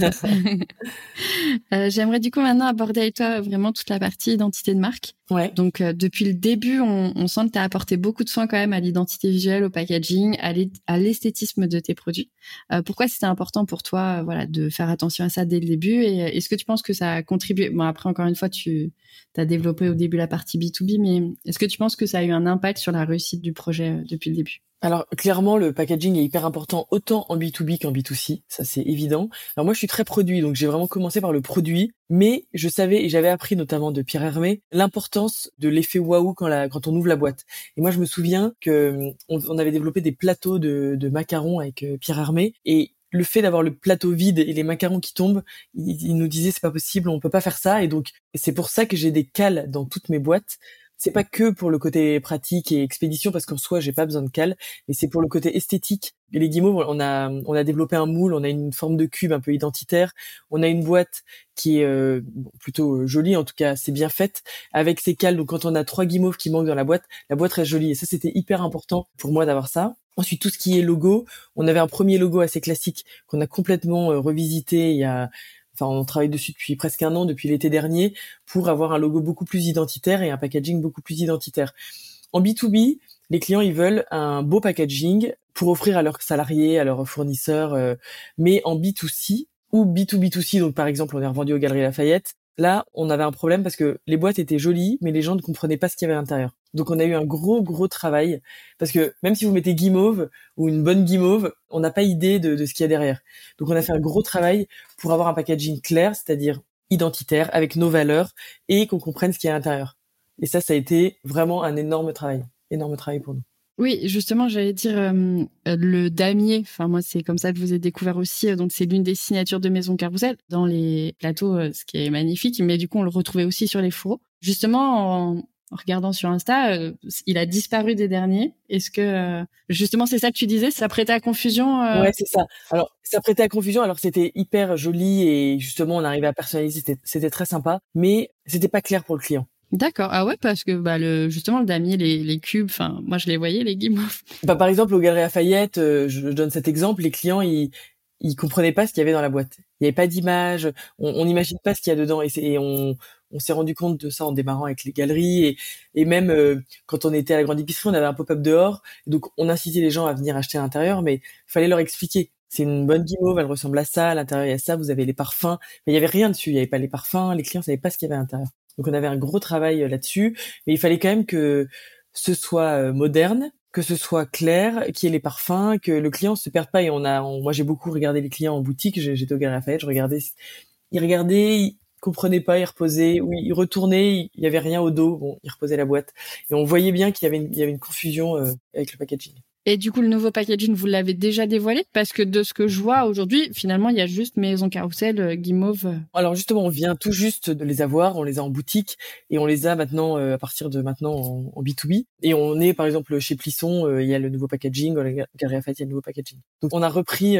Euh, J'aimerais du coup maintenant aborder avec toi vraiment toute la partie identité de marque. Ouais. Donc euh, depuis le début, on, on sent que tu as apporté beaucoup de soin quand même à l'identité visuelle, au packaging, à l'esthétisme de tes produits. Euh, pourquoi c'était important pour toi euh, voilà, de faire attention à ça dès le début Et euh, est-ce que tu penses que ça a contribué Bon après encore une fois, tu as développé au début la partie B2B, mais est-ce que tu penses que ça a eu un impact sur la réussite du projet euh, depuis le début? Alors clairement, le packaging est hyper important autant en B2B qu'en B2C, ça c'est évident. Alors moi, je suis très produit, donc j'ai vraiment commencé par le produit, mais je savais et j'avais appris notamment de Pierre Hermé l'importance de l'effet waouh quand, on ouvre la boîte. Et moi, je me souviens que hum, on, avait développé des plateaux de, de macarons avec euh, Pierre Hermé et le fait d'avoir le plateau vide et les macarons qui tombent, il, il nous disait c'est pas possible, on peut pas faire ça. Et donc c'est pour ça que j'ai des cales dans toutes mes boîtes. C'est pas que pour le côté pratique et expédition parce qu'en soi j'ai pas besoin de cales, mais c'est pour le côté esthétique. Et les guimauves, on a on a développé un moule, on a une forme de cube un peu identitaire, on a une boîte qui est euh, plutôt euh, jolie, en tout cas c'est bien faite avec ses cales. Donc quand on a trois guimauves qui manquent dans la boîte, la boîte reste jolie. Et ça c'était hyper important pour moi d'avoir ça. Ensuite tout ce qui est logo, on avait un premier logo assez classique qu'on a complètement euh, revisité il y a Enfin, on travaille dessus depuis presque un an, depuis l'été dernier, pour avoir un logo beaucoup plus identitaire et un packaging beaucoup plus identitaire. En B2B, les clients, ils veulent un beau packaging pour offrir à leurs salariés, à leurs fournisseurs, euh, mais en B2C ou B2B2C, donc par exemple, on est revendu aux Galeries Lafayette, là, on avait un problème parce que les boîtes étaient jolies, mais les gens ne comprenaient pas ce qu'il y avait à l'intérieur. Donc on a eu un gros, gros travail, parce que même si vous mettez guimauve ou une bonne guimauve, on n'a pas idée de, ce qu'il y a derrière. Donc on a fait un gros travail pour avoir un packaging clair, c'est-à-dire identitaire, avec nos valeurs, et qu'on comprenne ce qu'il y a à l'intérieur. Et ça, ça a été vraiment un énorme travail, énorme travail pour nous. Oui, justement, j'allais dire euh, le damier. Enfin, moi, c'est comme ça que je vous ai découvert aussi. euh, Donc, c'est l'une des signatures de Maison Carrousel dans les plateaux, euh, ce qui est magnifique. Mais du coup, on le retrouvait aussi sur les fourreaux. Justement, en, regardant sur Insta, euh, il a disparu des derniers. Est-ce que euh, justement c'est ça que tu disais, ça prêtait à confusion euh Ouais, c'est ça. Alors ça prêtait à confusion. Alors c'était hyper joli et justement on arrivait à personnaliser, c'était très sympa, mais c'était pas clair pour le client. D'accord. Ah ouais, parce que bah le justement le damier, les, les cubes, enfin moi je les voyais les guimauves. Bah par exemple au Galerie Lafayette, je donne cet exemple, les clients ils ils comprenaient pas ce qu'il y avait dans la boîte. Il n'y avait pas d'image, on n'imagine pas ce qu'il y a dedans et, et on, on s'est rendu compte de ça en démarrant avec les galeries et, et même euh, quand on était à la grande épicerie, on avait un pop-up dehors, donc on incitait les gens à venir acheter à l'intérieur, mais fallait leur expliquer. C'est une bonne guimauve, elle ressemble à ça, à l'intérieur il y a ça, vous avez les parfums, mais il y avait rien dessus, il y avait pas les parfums, les clients savaient pas ce qu'il y avait à l'intérieur. Donc on avait un gros travail euh, là-dessus, mais il fallait quand même que ce soit euh, moderne, que ce soit clair, qu'il y ait les parfums, que le client se perde pas. Et on a, moi j'ai beaucoup regardé les clients en boutique. J'étais au Galerie Lafayette, je regardais, ils regardaient, comprenait pas, il reposait, oui, il retournait, il y avait rien au dos, bon, il reposait la boîte. Et on voyait bien qu'il y avait une, il y avait une confusion euh, avec le packaging. Et du coup, le nouveau packaging, vous l'avez déjà dévoilé Parce que de ce que je vois aujourd'hui, finalement, il y a juste Maison Carousel, euh, Guimauve. Euh. Alors justement, on vient tout juste de les avoir, on les a en boutique et on les a maintenant à partir de maintenant en, B2B. Et on est par exemple chez Plisson, il y a le nouveau packaging, la Galerie Lafayette, il y a le nouveau packaging. Donc on a repris,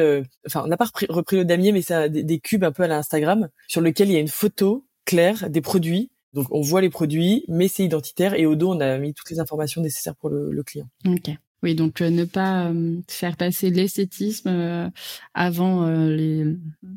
enfin on n'a pas repris, repris, le damier, mais c'est des, des, cubes un peu à l'Instagram sur lequel il y a une photo clair des produits. Donc on voit les produits, mais c'est identitaire et au dos on a mis toutes les informations nécessaires pour le, client. Ok. Oui, donc euh, ne pas euh, faire passer l'esthétisme euh, avant les,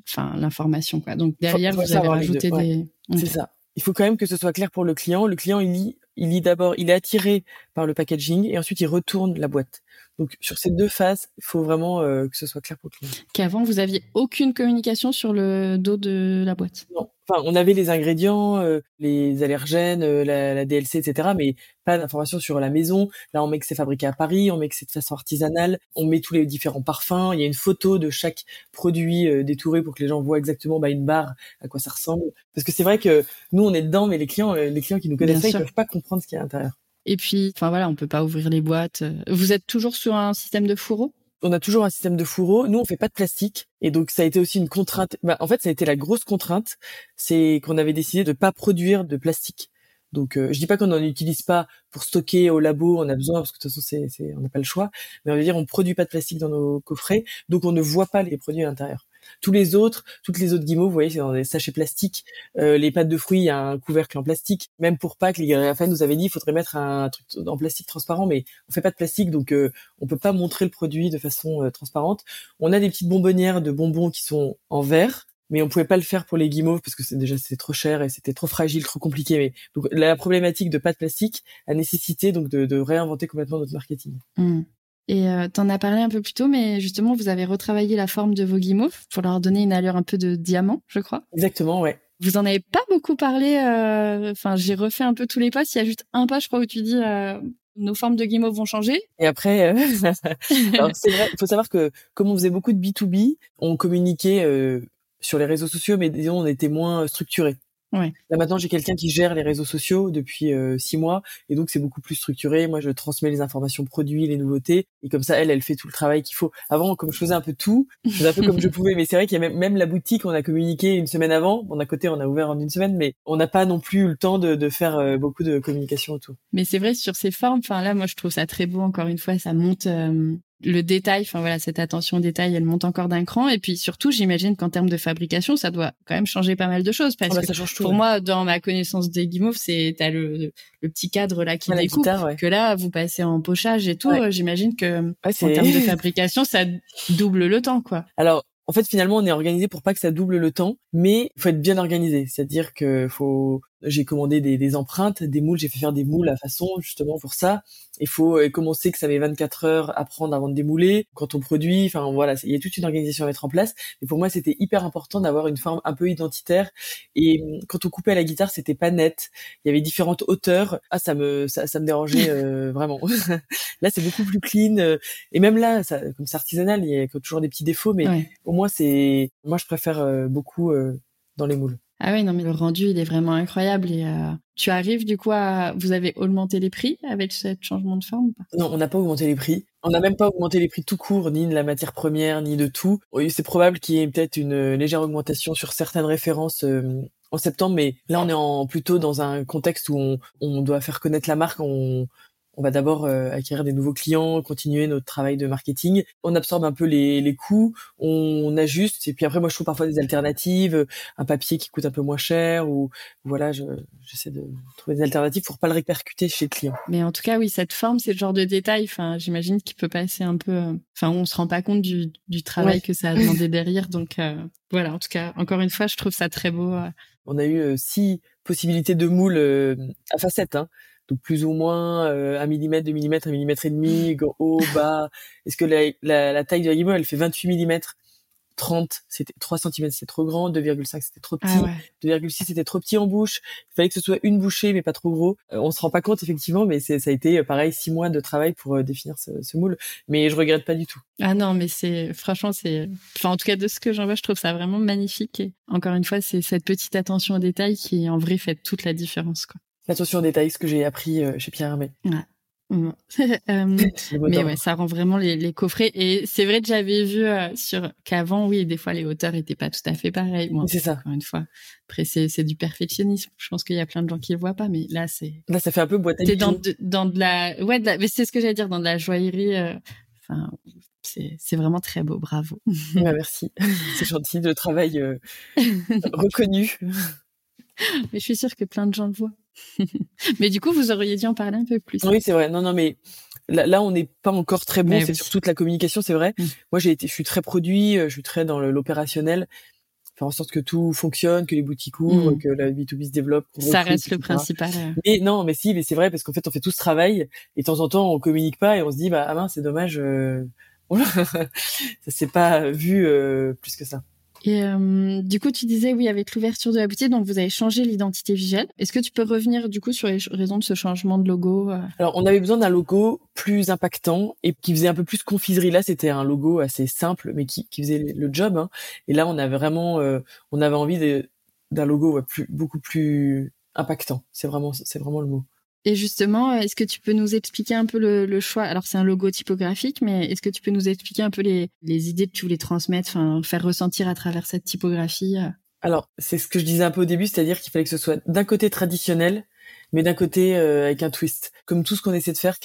enfin l'information quoi. Donc derrière vous avez rajouté des. C'est ça. Il faut quand même que ce soit clair pour le client. Le client il lit, il lit d'abord, il est attiré par le packaging et ensuite il retourne la boîte. Donc sur ces deux phases, il faut vraiment que ce soit clair pour le client. Qu'avant vous aviez aucune communication sur le dos de la boîte. Non, enfin, on avait les ingrédients, euh, les allergènes, euh, la, la, DLC, etc., mais pas d'informations sur la maison. Là, on met que c'est fabriqué à Paris, on met que c'est de façon artisanale, on met tous les différents parfums. Il y a une photo de chaque produit euh, détouré pour que les gens voient exactement bah, une barre à quoi ça ressemble. Parce que c'est vrai que nous, on est dedans, mais les clients, les clients qui nous connaissent pas, ils peuvent pas comprendre ce qu'il y a à l'intérieur. Et puis, enfin voilà, on peut pas ouvrir les boîtes. Vous êtes toujours sur un système de fourreau on a toujours un système de fourreau. Nous, on fait pas de plastique. Et donc, ça a été aussi une contrainte. Bah, en fait, ça a été la grosse contrainte. C'est qu'on avait décidé de pas produire de plastique. Donc, euh, je dis pas qu'on n'en utilise pas pour stocker au labo, on a besoin parce que de toute façon, c'est, on n'a pas le choix. Mais on veut dire, on produit pas de plastique dans nos coffrets, donc on ne voit pas les produits à l'intérieur. Tous les autres, toutes les autres guimauves, vous voyez, c'est dans des sachets plastiques. Euh, les pâtes de fruits, il y a un couvercle en plastique. Même pour Pâques, les Galeries nous avaient dit, il faudrait mettre un truc en plastique transparent, mais on fait pas de plastique, donc euh, on peut pas montrer le produit de façon euh, transparente. On a des petites bonbonnières de bonbons qui sont en verre, mais on pouvait pas le faire pour les guimauves parce que c'est déjà c'était trop cher et c'était trop fragile, trop compliqué. Mais donc la problématique de pas de plastique a nécessité donc de, réinventer complètement notre marketing. Mmh. Et euh, tu en as parlé un peu plus tôt, mais justement, vous avez retravaillé la forme de vos guimauves pour leur donner une allure un peu de diamant, je crois. Exactement, ouais. Vous en avez pas beaucoup parlé. Euh, enfin, j'ai refait un peu tous les postes. Il y a juste un pas, je crois, où tu dis euh, nos formes de guimauves vont changer. Et après, c'est vrai. Il faut savoir que comme on faisait beaucoup de B 2 B, on communiquait sur les réseaux sociaux, mais disons on était moins structuré. Ouais. Là maintenant, j'ai quelqu'un qui gère les réseaux sociaux depuis euh, six mois, et donc c'est beaucoup plus structuré. Moi, je transmets les informations produits, les nouveautés, et comme ça, elle, elle fait tout le travail qu'il faut. Avant, comme je faisais un peu tout, je faisais un peu comme je pouvais, mais c'est vrai qu'il y a même, même, la boutique, on a communiqué une semaine avant. Bon, d'un côté, on a ouvert en une semaine, mais on n'a pas non plus eu le temps de, de faire euh, beaucoup de communication autour. Mais c'est vrai sur ces formes. Enfin là, moi, je trouve ça très beau. Encore une fois, ça monte. Euh, le détail, enfin voilà, cette attention au détail, elle monte encore d'un cran. Et puis surtout, j'imagine qu'en termes de fabrication, ça doit quand même changer pas mal de choses. Parce ah bah, que change pour moi, dans ma connaissance des guimauves, c'est t'as le, le petit cadre là qui découpe. Que là, vous passez en pochage et tout. J'imagine que en termes de fabrication, ça double le temps, quoi. Alors en fait, finalement, on est organisé pour pas que ça double le temps, mais il faut être bien organisé. C'est-à-dire que faut, j'ai commandé des, des, empreintes, des moules, j'ai fait faire des moules à façon justement pour ça. Il faut commencer que ça met 24 heures à prendre avant de démouler. Quand on produit, enfin voilà, il y a toute une organisation à mettre en place. Mais pour moi, c'était hyper important d'avoir une forme un peu identitaire. Et hum, quand on coupait à la guitare, c'était pas net. Il y avait différentes hauteurs. Ah, ça me ça, ça me dérangeait euh, vraiment. là, c'est beaucoup plus clean. Euh, et même là, ça, comme c'est artisanal, il y a toujours des petits défauts, mais au moins c'est, moi, je préfère euh, beaucoup dans les moules. Ah oui, non, mais le rendu, il est vraiment incroyable. Et euh, tu arrives du coup à... Vous avez augmenté les prix avec ce changement de forme Non, on n'a pas augmenté les prix. On n'a même pas augmenté les prix tout court, ni de la matière première, ni de tout. C'est probable qu'il y ait peut-être une légère augmentation sur certaines références en septembre, mais là on est en, plutôt dans un contexte où on, on doit faire connaître la marque, on, on va d'abord euh, acquérir des nouveaux clients, continuer notre travail de marketing. On absorbe un peu les, les coûts, on, ajuste et puis après moi je trouve parfois des alternatives, un papier qui coûte un peu moins cher ou voilà, j'essaie de trouver des alternatives pour pas le répercuter chez le client. Mais en tout cas oui, cette forme, c'est le genre de détail. Enfin, j'imagine qu'il peut passer un peu. Euh, enfin, on se rend pas compte du, du travail que ça a demandé derrière. Donc euh, voilà, en tout cas, encore une fois, je trouve ça très beau. On a eu six possibilités de moules à facettes. Hein donc plus ou moins euh, 1 mm, 2 mm, 1 mm et demi, haut, bas. Est-ce que la, la, la, taille de la guimauve, elle fait 28 mm 30, c'était 3 cm, c'était trop grand, 2,5 c'était trop petit, 2,6 c'était trop petit en bouche. Il fallait que ce soit une bouchée mais pas trop gros. Euh, on se rend pas compte effectivement, mais ça a été euh, pareil six mois de travail pour euh, définir ce, ce, moule. Mais je regrette pas du tout. Ah non, mais c'est franchement c'est, enfin en tout cas de ce que j'en vois, je trouve ça vraiment magnifique. Et encore une fois, c'est cette petite attention aux détails qui en vrai fait toute la différence quoi l'attention aux détails, ce que j'ai appris euh, chez Pierre Hermé. Ouais. Euh, mais ouais, ça rend vraiment les, les coffrets. Et c'est vrai que j'avais vu euh, sur qu'avant, oui, des fois les hauteurs étaient pas tout à fait pareilles. Bon, c'est ça. Encore une fois, après c'est du perfectionnisme. Je pense qu'il y a plein de gens qui le voient pas, mais là c'est. Là, ça fait un peu boîte à T'es dans de, dans de la, ouais, mais c'est ce que j'allais dire, dans de la joaillerie. Enfin, c'est vraiment très beau. Bravo. Merci. c'est gentil, le travail reconnu. mais je suis sûre que plein de gens le voient. mais du coup, vous auriez dû en parler un peu plus. Oui, c'est vrai. Non, non, mais là, on n'est pas encore très bon. C'est sur toute la communication, c'est vrai. Mm. Moi, j'ai été, je suis très produit, euh, je suis très dans l'opérationnel, faire en sorte que tout fonctionne, que les boutiques ouvrent, mm. que la B2B se développe. Ça reste le principal. Euh. Mais non, mais si, mais c'est vrai parce qu'en fait, on fait tout ce travail et de temps en temps, on communique pas et on se dit, bah, ah mince, c'est dommage. Euh... ça s'est pas vu euh, plus que ça. Et euh, du coup, tu disais, oui, avec l'ouverture de la boutique, donc vous avez changé l'identité visuelle. Est-ce que tu peux revenir du coup sur les raisons de ce changement de logo euh? Alors, on avait besoin d'un logo plus impactant et qui faisait un peu plus confiserie. Là, c'était un logo assez simple, mais qui, faisait le job. Hein. Et là, on avait vraiment, euh, on avait envie d'un logo beaucoup plus impactant. C'est vraiment, c'est vraiment le mot. Et justement, est-ce que tu peux nous expliquer un peu le, choix? Alors c'est un logo typographique, mais est-ce que tu peux nous expliquer un peu les, idées que tu voulais transmettre, enfin faire ressentir à travers cette typographie? Alors c'est ce que je disais un peu au début, c'est-à-dire qu'il fallait que ce soit d'un côté traditionnel, mais d'un côté euh, avec un twist. Comme tout ce qu'on essaie de faire,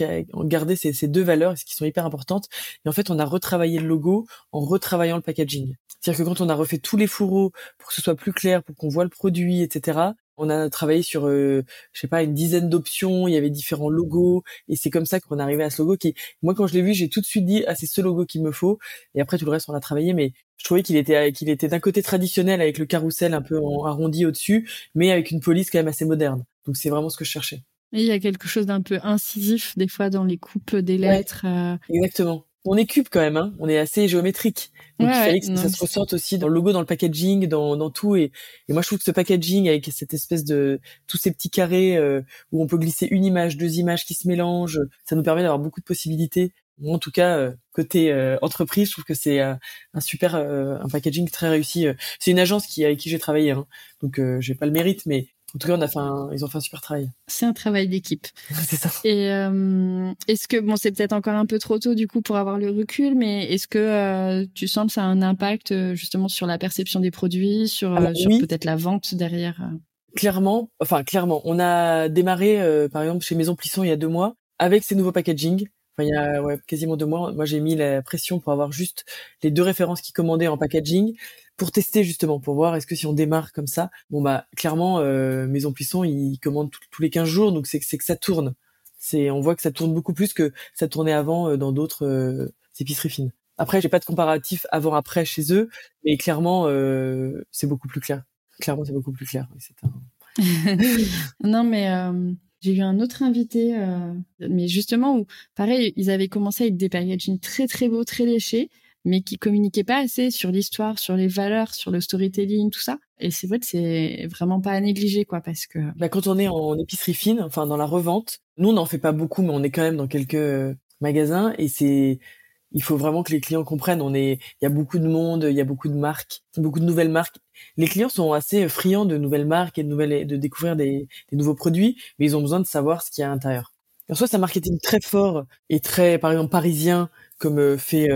gardé ces, ces, deux valeurs, ce qui sont hyper importantes. Et en fait, on a retravaillé le logo en retravaillant le packaging. C'est-à-dire que quand on a refait tous les fourreaux pour que ce soit plus clair, pour qu'on voit le produit, etc., on a travaillé sur, euh, je sais pas, une dizaine d'options. Il y avait différents logos, et c'est comme ça qu'on est arrivé à ce logo qui, moi, quand je l'ai vu, j'ai tout de suite dit, ah, c'est ce logo qu'il me faut. Et après tout le reste, on a travaillé, mais je trouvais qu'il était, qu'il était d'un côté traditionnel avec le carrousel un peu arrondi au-dessus, mais avec une police quand même assez moderne. Donc c'est vraiment ce que je cherchais. Et il y a quelque chose d'un peu incisif des fois dans les coupes des lettres. Euh. Exactement on est cube quand même, hein. on est assez géométrique. Donc il fallait que ça se ressente aussi dans le logo, dans le packaging, dans, dans tout. Et, et, moi je trouve que ce packaging avec cette espèce de tous ces petits carrés euh, où on peut glisser une image, deux images qui se mélangent, ça nous permet d'avoir beaucoup de possibilités. Moi, en tout cas, euh, côté euh, entreprise, je trouve que c'est un super un packaging très réussi. C'est une agence qui avec qui j'ai travaillé, hein. donc j'ai pas le mérite, mais en tout cas, on a fait ils ont fait un super travail. C'est un travail d'équipe. c'est ça. Et euh, est-ce que bon, c'est peut-être encore un peu trop tôt du coup pour avoir le recul, mais est-ce que euh, tu sens que ça a un impact euh, justement sur la perception des produits, sur, peut-être la vente derrière Clairement, enfin clairement, on a démarré par exemple chez Maison Plisson il y a deux mois avec ces nouveaux packaging. Enfin, il y a ouais, quasiment deux mois, moi j'ai mis la pression pour avoir juste les deux références qui commandaient en packaging pour tester justement, pour voir est-ce que si on démarre comme ça, bon bah clairement euh, Maison Puisson ils commandent tous les 15 jours, donc c'est c'est que ça tourne. C'est on voit que ça tourne beaucoup plus que ça tournait avant euh, dans d'autres euh, épiceries fines. Après j'ai pas de comparatif avant après chez eux, mais clairement euh, c'est beaucoup plus clair. Clairement c'est beaucoup plus clair. Un... non mais j'ai eu un autre invité, mais justement où, pareil, ils avaient commencé avec des packaging très très beaux, très léchés, mais qui communiquait pas assez sur l'histoire, sur les valeurs, sur le storytelling, tout ça. Et c'est vrai que c'est vraiment pas à négliger, quoi, parce que. Bah, quand on est en épicerie fine, enfin dans la revente, nous on n'en fait pas beaucoup, mais on est quand même dans quelques euh, magasins et c'est, il faut vraiment que les clients comprennent. On est, il y a beaucoup de monde, il y a beaucoup de marques, beaucoup de nouvelles marques. Les clients sont assez friands de nouvelles marques et de nouvelles, de découvrir des, des nouveaux produits, mais ils ont besoin de savoir ce qu'il y a à l'intérieur. En soi, c'est un marketing très fort et très, par exemple, parisien, comme fait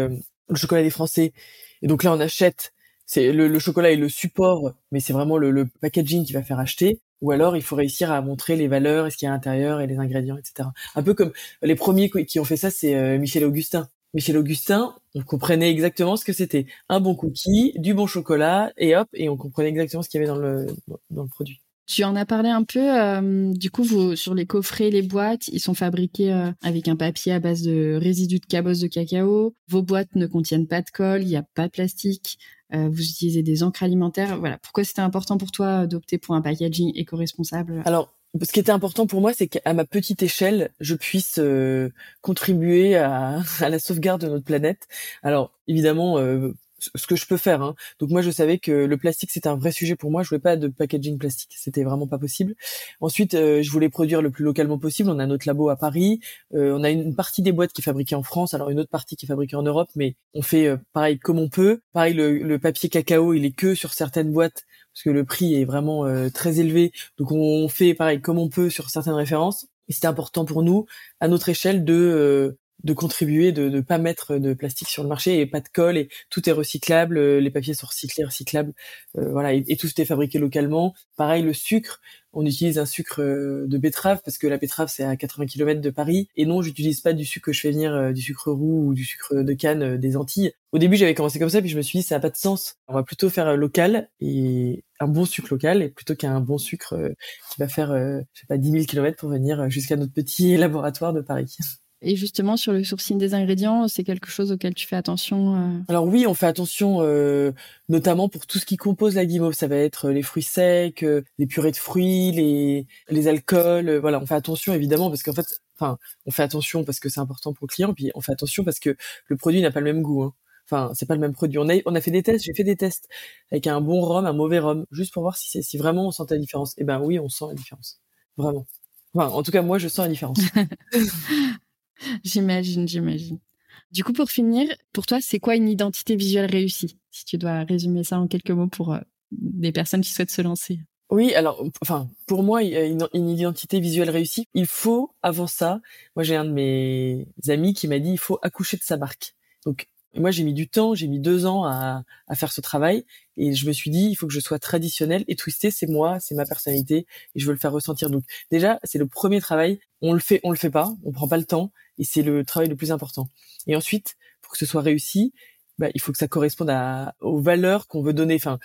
le chocolat des Français. Et donc là, on achète c'est le, chocolat est le support, mais c'est vraiment le, packaging qui va faire acheter. Ou alors, il faut réussir à montrer les valeurs, ce qu'il y a à l'intérieur et les ingrédients, etc. Un peu comme les premiers qui ont fait ça, c'est euh, Michel Augustin. Michel Augustin, on comprenait exactement ce que c'était. Un bon cookie, du bon chocolat, et hop, et on comprenait exactement ce qu'il y avait dans le, dans le produit. Tu en as parlé un peu. Euh, du coup, sur les coffrets, les boîtes, ils sont fabriqués euh, avec un papier à base de résidus de cabosse de cacao. Vos boîtes ne contiennent pas de colle, il n'y a pas de plastique. Euh, vous utilisez des encres alimentaires. Voilà. Pourquoi c'était important pour toi d'opter pour un packaging éco-responsable? Alors, ce qui était important pour moi, c'est qu'à ma petite échelle, je puisse contribuer à, à, la sauvegarde de notre planète. Alors, évidemment, ce que je peux faire. Hein. Donc moi, je savais que le plastique c'était un vrai sujet pour moi. Je voulais pas de packaging plastique, c'était vraiment pas possible. Ensuite, euh, je voulais produire le plus localement possible. On a notre labo à Paris. Euh, on a une partie des boîtes qui est fabriquée en France, alors une autre partie qui est fabriquée en Europe, mais on fait euh, pareil comme on peut. Pareil, le, papier cacao, il est que sur certaines boîtes parce que le prix est vraiment très élevé. Donc on fait pareil comme on peut sur certaines références. Et c'était important pour nous, à notre échelle, de de contribuer, de ne pas mettre de plastique sur le marché et pas de colle et tout est recyclable, euh, les papiers sont recyclés, recyclables, euh, voilà et, tout est fabriqué localement. Pareil le sucre, on utilise un sucre euh, de betterave parce que la betterave c'est à 80 km de Paris et non j'utilise pas du sucre que je fais venir du sucre roux ou du sucre de canne des Antilles. Au début j'avais commencé comme ça puis je me suis dit ça a pas de sens. On va plutôt faire local et un bon sucre local et plutôt qu'un bon sucre qui va faire je sais pas 10 000 km pour venir jusqu'à notre petit laboratoire de Paris. Et justement, sur le sourcing des ingrédients, c'est quelque chose auquel tu fais attention euh Alors oui, on fait attention, euh, notamment pour tout ce qui compose la guimauve. Ça va être les fruits secs, euh, les purées de fruits, les, les alcools. voilà, on fait attention évidemment parce qu'en fait, enfin, on fait attention parce que c'est important pour le client, puis on fait attention parce que le produit n'a pas le même goût. Hein. Enfin, c'est pas le même produit. On a, on a fait des tests. J'ai fait des tests avec un bon rhum, un mauvais rhum, juste pour voir si, si vraiment on sentait la différence. Eh ben oui, on sent la différence, vraiment. Enfin, en tout cas, moi, je sens la différence. j'imagine, j'imagine. Du coup, pour finir, pour toi, c'est quoi une identité visuelle réussie? Si tu dois résumer ça en quelques mots pour euh, des personnes qui souhaitent se lancer. Oui, alors, enfin, pour moi, une, une identité visuelle réussie, il faut, avant ça, moi j'ai un de mes amis qui m'a dit, il faut accoucher de sa marque. Donc, moi, j'ai mis du temps, j'ai mis deux ans à, à, faire ce travail, et je me suis dit, il faut que je sois traditionnel et twisté, c'est moi, c'est ma personnalité, et je veux le faire ressentir. Donc, déjà, c'est le premier travail. On le fait, on le fait pas, on prend pas le temps, et c'est le travail le plus important. Et ensuite, pour que ce soit réussi, bah, il faut que ça corresponde à, aux valeurs qu'on veut donner. Enfin,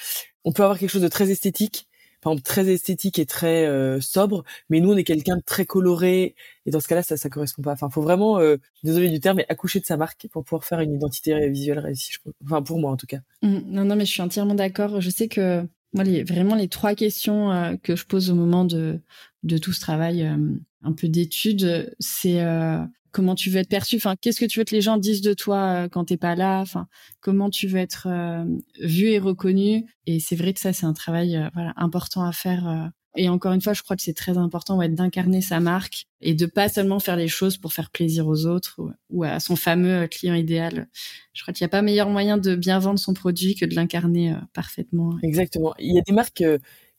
on peut avoir quelque chose de très esthétique, par exemple très esthétique et très euh, sobre, mais nous on est quelqu'un de très coloré et dans ce cas-là ça ça correspond pas. Enfin, faut vraiment, euh, désolé du terme, mais accoucher de sa marque pour pouvoir faire une identité visuelle réussie. Enfin pour moi en tout cas. Mmh, non non mais je suis entièrement d'accord. Je sais que moi les, vraiment les trois questions euh, que je pose au moment de de tout ce travail euh, un peu d'études, c'est comment tu veux être perçu? Enfin qu'est-ce que tu veux que les gens disent de toi euh, quand t'es pas là? Enfin comment tu veux être euh, vu et reconnu? Et c'est vrai que ça c'est un travail euh, voilà important à faire et encore une fois je crois que c'est très important ouais, d'incarner sa marque et de pas seulement faire les choses pour faire plaisir aux autres ou, à son fameux client idéal. Je crois qu'il n'y a pas meilleur moyen de bien vendre son produit que de l'incarner parfaitement. Exactement. Il y a des marques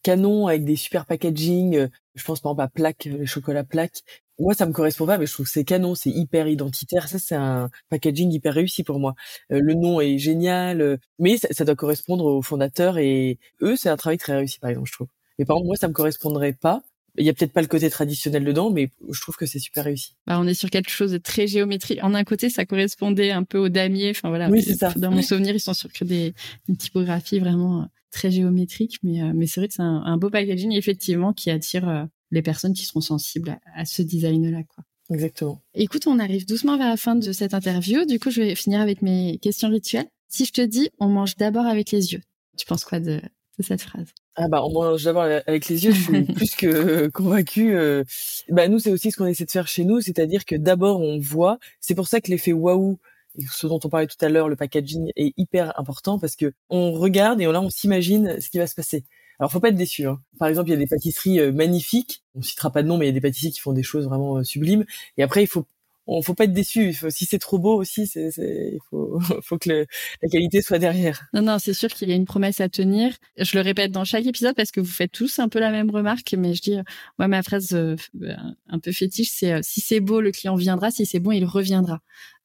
canon avec des super packaging je pense par exemple à plaque les chocolats plaques moi ça me correspond pas mais je trouve que c'est canon c'est hyper identitaire. Ça c'est un packaging hyper réussi pour moi. Euh, le nom est génial euh, mais ça, doit correspondre aux fondateurs et eux c'est un travail très réussi par exemple je trouve mais par exemple moi ça me correspondrait pas il y a peut-être pas le côté traditionnel dedans, mais je trouve que c'est super réussi. Bah, on est sur quelque chose de très géométrique. En un côté, ça correspondait un peu au damier. Enfin voilà. Oui, c'est ça. Dans mon souvenir, ils sont sur que des une typographie vraiment euh, très géométrique, mais mais c'est vrai que c'est un, un, beau packaging effectivement qui attire les personnes qui seront sensibles à, ce design-là, quoi. Exactement. Écoute, on arrive doucement vers la fin de cette interview. Du coup, je vais finir avec mes questions rituelles. Si je te dis, on mange d'abord avec les yeux, tu penses quoi de, cette phrase? Ah bah on mange d'abord avec les yeux, je suis plus que convaincue. Euh. Bah nous c'est aussi ce qu'on essaie de faire chez nous, c'est-à-dire que d'abord on voit. C'est pour ça que l'effet waouh, ce dont on parlait tout à l'heure, le packaging est hyper important parce que on regarde et là on s'imagine ce qui va se passer. Alors faut pas être déçu. Hein. Par exemple, il y a des pâtisseries euh, magnifiques. On citera pas de nom, mais il y a des pâtissiers qui font des choses vraiment euh, sublimes. Et après, il faut on faut pas être déçu. si c'est trop beau aussi, c'est, il faut, faut que la qualité soit derrière. Non, non, c'est sûr qu'il y a une promesse à tenir. Je le répète dans chaque épisode parce que vous faites tous un peu la même remarque, mais je dis, moi, ma phrase euh, un peu fétiche, c'est euh, si c'est beau, le client viendra. Si c'est bon, il reviendra.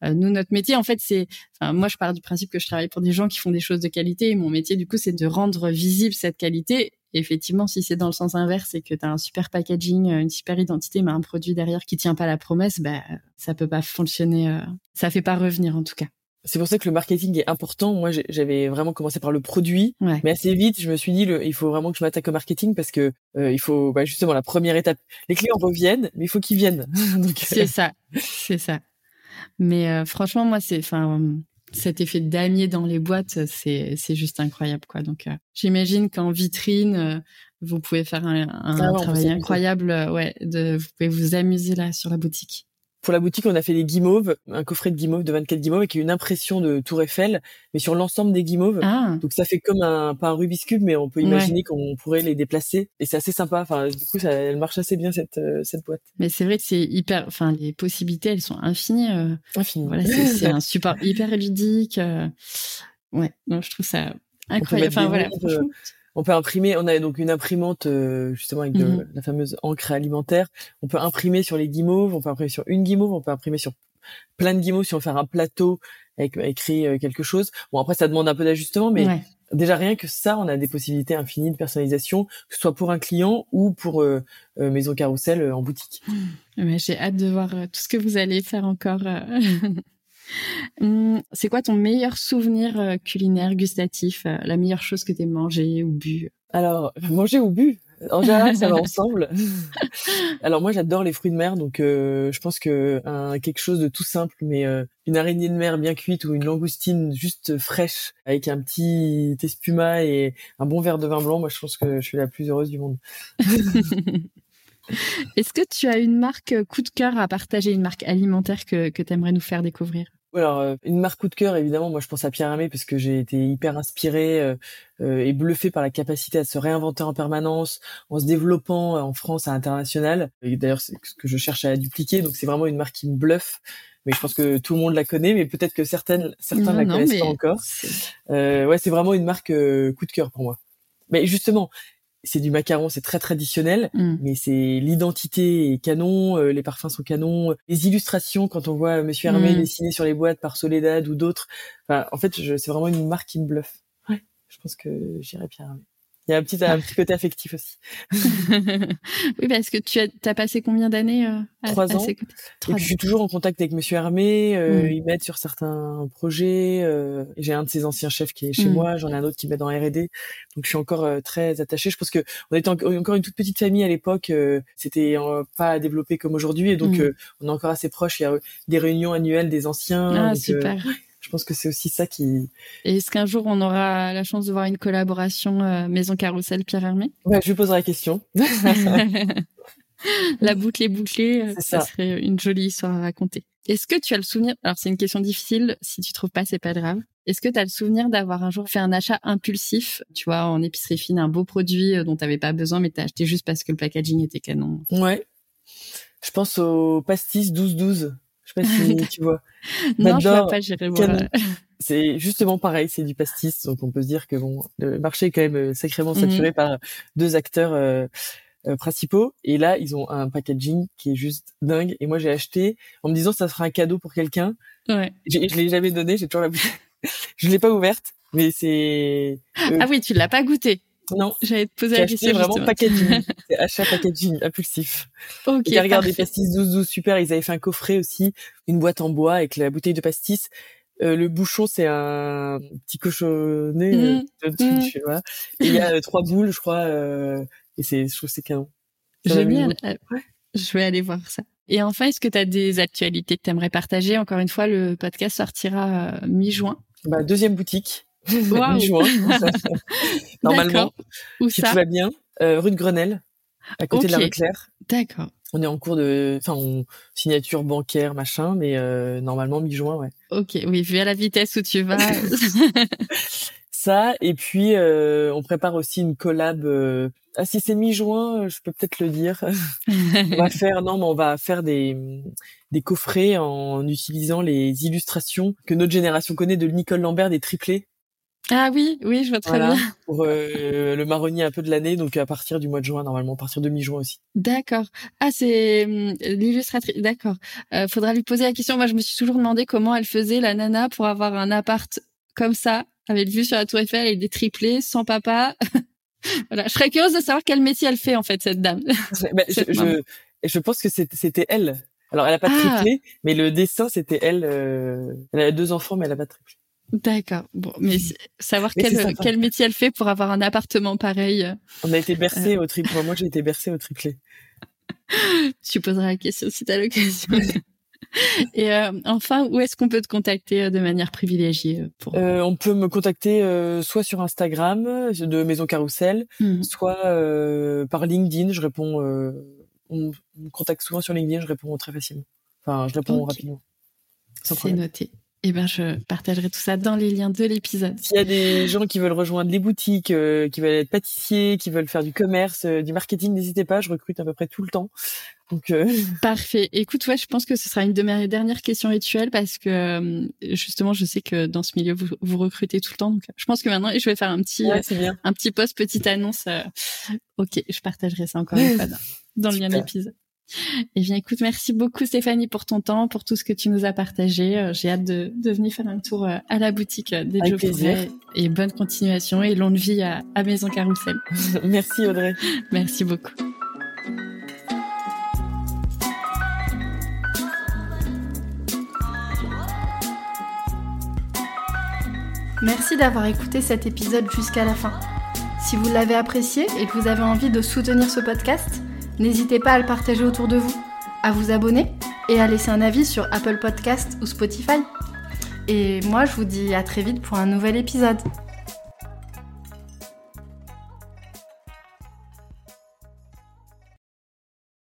Euh, nous, notre métier, en fait, c'est, enfin, moi, je pars du principe que je travaille pour des gens qui font des choses de qualité. Et mon métier, du coup, c'est de rendre visible cette qualité effectivement, si c'est dans le sens inverse et que tu as un super packaging, euh, une super identité, mais un produit derrière qui tient pas la promesse, bah, ça peut pas fonctionner. Euh, ça fait pas revenir, en tout cas. C'est pour ça que le marketing est important. Moi, j'avais vraiment commencé par le produit, mais assez vite, je me suis dit, il faut vraiment que je m'attaque au marketing parce que euh, il faut bah, justement la première étape. Les clients reviennent, mais il faut qu'ils viennent. c'est ça, c'est ça. Mais franchement, moi, c'est, enfin, cet effet de damier dans les boîtes, c'est c'est juste incroyable quoi. Donc euh, j'imagine qu'en vitrine, euh, vous pouvez faire un, un ah travail incroyable, euh, ouais. De, vous pouvez vous amuser là sur la boutique. Pour la boutique, on a fait les guimauves, un coffret de guimauves de 24 guimauves avec une impression de Tour Eiffel, mais sur l'ensemble des guimauves. Ah. Donc ça fait comme un pas un Rubik's cube, mais on peut imaginer qu'on pourrait les déplacer et c'est assez sympa. Enfin, du coup, ça, elle marche assez bien cette euh, cette boîte. Mais c'est vrai que c'est hyper. Enfin, les possibilités, elles sont infinies. Euh... Infinies. Voilà, c'est un support hyper ludique. Euh... Ouais, non, je trouve ça incroyable. Enfin voilà, franchement on peut imprimer, on a donc une imprimante euh, justement avec de, mhm. la fameuse encre alimentaire. On peut imprimer sur les guimauves, on peut imprimer sur une guimauve, on peut imprimer sur plein de guimauves si on fait un plateau avec écrit euh, quelque chose. Bon après ça demande un peu d'ajustement, mais déjà rien que ça, on a des possibilités infinies de personnalisation, que ce soit pour un client ou pour euh, Maison Carousel en boutique. J'ai hâte de voir tout ce que vous allez faire encore. Hum, c'est quoi ton meilleur souvenir euh, culinaire, gustatif, euh, la meilleure chose que tu mangé ou bu? Alors, manger ou bu? En général, ça va ensemble. Alors moi, j'adore les fruits de mer, donc euh, je pense que quelque chose de tout simple, mais une araignée de mer bien cuite ou une langoustine juste fraîche avec un petit espuma et un bon verre de vin blanc, moi je pense que je suis la plus heureuse du monde. Est-ce que tu as une marque coup de cœur à partager, une marque alimentaire que, que tu aimerais nous faire découvrir? Alors euh, une marque coup de cœur évidemment moi je pense à Pierre Hermé parce que j'ai été hyper inspiré euh, euh, et bluffé par la capacité à se réinventer en permanence en se développant en France à l'international. Et d'ailleurs c'est ce que je cherche à dupliquer donc c'est vraiment une marque qui me bluffe mais je pense que tout le monde la connaît mais peut-être que certaines certains ne la connaissent pas encore. ouais c'est vraiment une marque coup de cœur pour moi. Mais justement c'est du macaron, c'est très traditionnel, mm. mais c'est l'identité est canon, euh, les parfums sont canons, les illustrations quand on voit Monsieur Hermé mm. dessiné sur les boîtes par Soledad ou d'autres. Enfin, en fait, c'est vraiment une marque qui me bluffe. Ouais, je pense que j'irai Pierre Hermé. Il y a un petit, un petit côté affectif aussi. oui, parce que tu as, as passé combien d'années euh, Trois ans. et je suis toujours en contact avec Monsieur Hermé. Euh, mm. Ils m'aident sur certains projets. Euh, j'ai un de ses anciens chefs qui est chez mm. moi. J'en ai un autre qui m'aide en R&D. Donc je suis encore euh, très attachée. Je pense que on était encore une toute petite famille à l'époque. Euh, C'était pas développé comme aujourd'hui, et donc mm. on est encore assez proches. Il y a des réunions annuelles des anciens. Ah super je pense que c'est aussi ça qui. Et est-ce qu'un jour on aura la chance de voir une collaboration euh, Maison Carousel Pierre Hermé? Ouais, Je lui poserai la question. la boucle est bouclée, euh, ça. serait une jolie histoire à raconter. Est-ce que tu as le souvenir Alors c'est une question difficile. Si tu trouves pas, c'est pas grave. Est-ce que tu as le souvenir d'avoir un jour fait un achat impulsif, tu vois, en épicerie fine, un beau produit euh, dont tu n'avais pas besoin, mais tu as acheté juste parce que le packaging était canon? Ouais. Je pense au pastis 12-12. Je sais pas si tu vois. non, je vois pas, j'irai voir. C'est justement pareil, c'est du pastis, donc on peut se dire que bon, le marché est quand même euh, sacrément mhm. saturé par deux acteurs euh, euh, principaux. Et là, ils ont un packaging qui est juste dingue. Et moi, j'ai acheté en me disant ça sera un cadeau pour quelqu'un. Ouais. Je l'ai jamais donné, j'ai toujours la bouteille. je l'ai pas ouverte, mais c'est. Ah oui, tu l'as pas goûté. Non. J'allais te poser la question. C'est vraiment packaging. c'est achat packaging impulsif. Ok. Et regarde des pastis 12 12 super. Ils avaient fait un coffret aussi, une boîte en bois avec la bouteille de pastis. Euh, le bouchon, c'est un petit cochonnet. Euh, mmh. tu vois. Et il y a euh, trois boules, je crois. Euh, et c'est, je trouve c'est canon. Génial. Je vais aller voir ça. Et enfin, est-ce que tu as des actualités que tu aimerais partager? Encore une fois, le podcast sortira mi-juin. Bah, deuxième boutique. Mi-juin. Normalement, Où si ça tout va bien, euh, rue de Grenelle, à côté de la rue Claire. D'accord. On est en cours de, enfin, signature bancaire, machin, mais euh, normalement mi-juin, ouais. Ok, oui, vu à la vitesse où tu vas. ça. Et puis, euh, on prépare aussi une collab. Euh... Ah, si c'est mi-juin, je peux peut-être le dire. on va faire, non, mais on va faire des des coffrets en utilisant les illustrations que notre génération connaît de Nicole Lambert des triplés. Ah oui, oui, je vois très bien. Pour euh, le marronnier un peu de l'année, donc à partir du mois de juin normalement, à partir de mi-juin aussi. D'accord. Ah, c'est hum, l'illustratrice. D'accord. Euh, faudra lui poser la question. Moi, je me suis toujours demandé comment elle faisait la nana pour avoir un appart comme ça, avec vue sur la Tour Eiffel et des triplés, sans papa. voilà. Je serais curieuse de savoir quel métier elle fait en fait cette dame. Ben, je, je, je, pense que c'était elle. Alors, elle a pas ah. triplé, mais le dessin c'était elle. Euh... Elle a deux enfants, mais elle a pas triplé. D'accord. Bon, mais savoir quel, quel métier elle fait pour avoir un appartement pareil. Euh, On a été bercé euh. au triplé. Moi, j'ai été bercé au triplé. tu poseras la question si tu as l'occasion. Et euh, enfin, où est-ce qu'on peut te contacter de manière privilégiée pour... On peut me contacter soit sur Instagram de Maison Carousel, mmh. soit par LinkedIn. Je réponds. on me contacte souvent sur LinkedIn. Je réponds très facilement. Enfin, je réponds rapidement. C'est noté. Eh ben, je partagerai tout ça dans les liens de l'épisode. S'il y a des gens qui veulent rejoindre les boutiques, euh, qui veulent être pâtissiers, qui veulent faire du commerce, euh, du marketing, n'hésitez pas, je recrute à peu près tout le temps. Donc euh... parfait. Écoute, ouais, je pense que ce sera une de mes dernières questions rituelles parce que euh, justement, je sais que dans ce milieu vous, vous, recrutez tout le temps. Donc, je pense que maintenant, je vais faire un petit, un petit post, petite annonce. ok, je partagerai ça encore une fois dans, dans le lien de l'épisode. Eh bien, écoute, merci beaucoup Stéphanie pour ton temps, pour tout ce que tu nous as partagé. Euh, j'ai hâte de, de, venir faire un tour euh, à la boutique euh, des Joe Et bonne continuation et longue vie à, à Maison Carousel. merci Audrey. Merci beaucoup. Merci d'avoir écouté cet épisode jusqu'à la fin. Si vous l'avez apprécié et que vous avez envie de soutenir ce podcast, N'hésitez pas à le partager autour de vous, à vous abonner et à laisser un avis sur Apple Podcast ou Spotify. Et moi, je vous dis à très vite pour un nouvel épisode.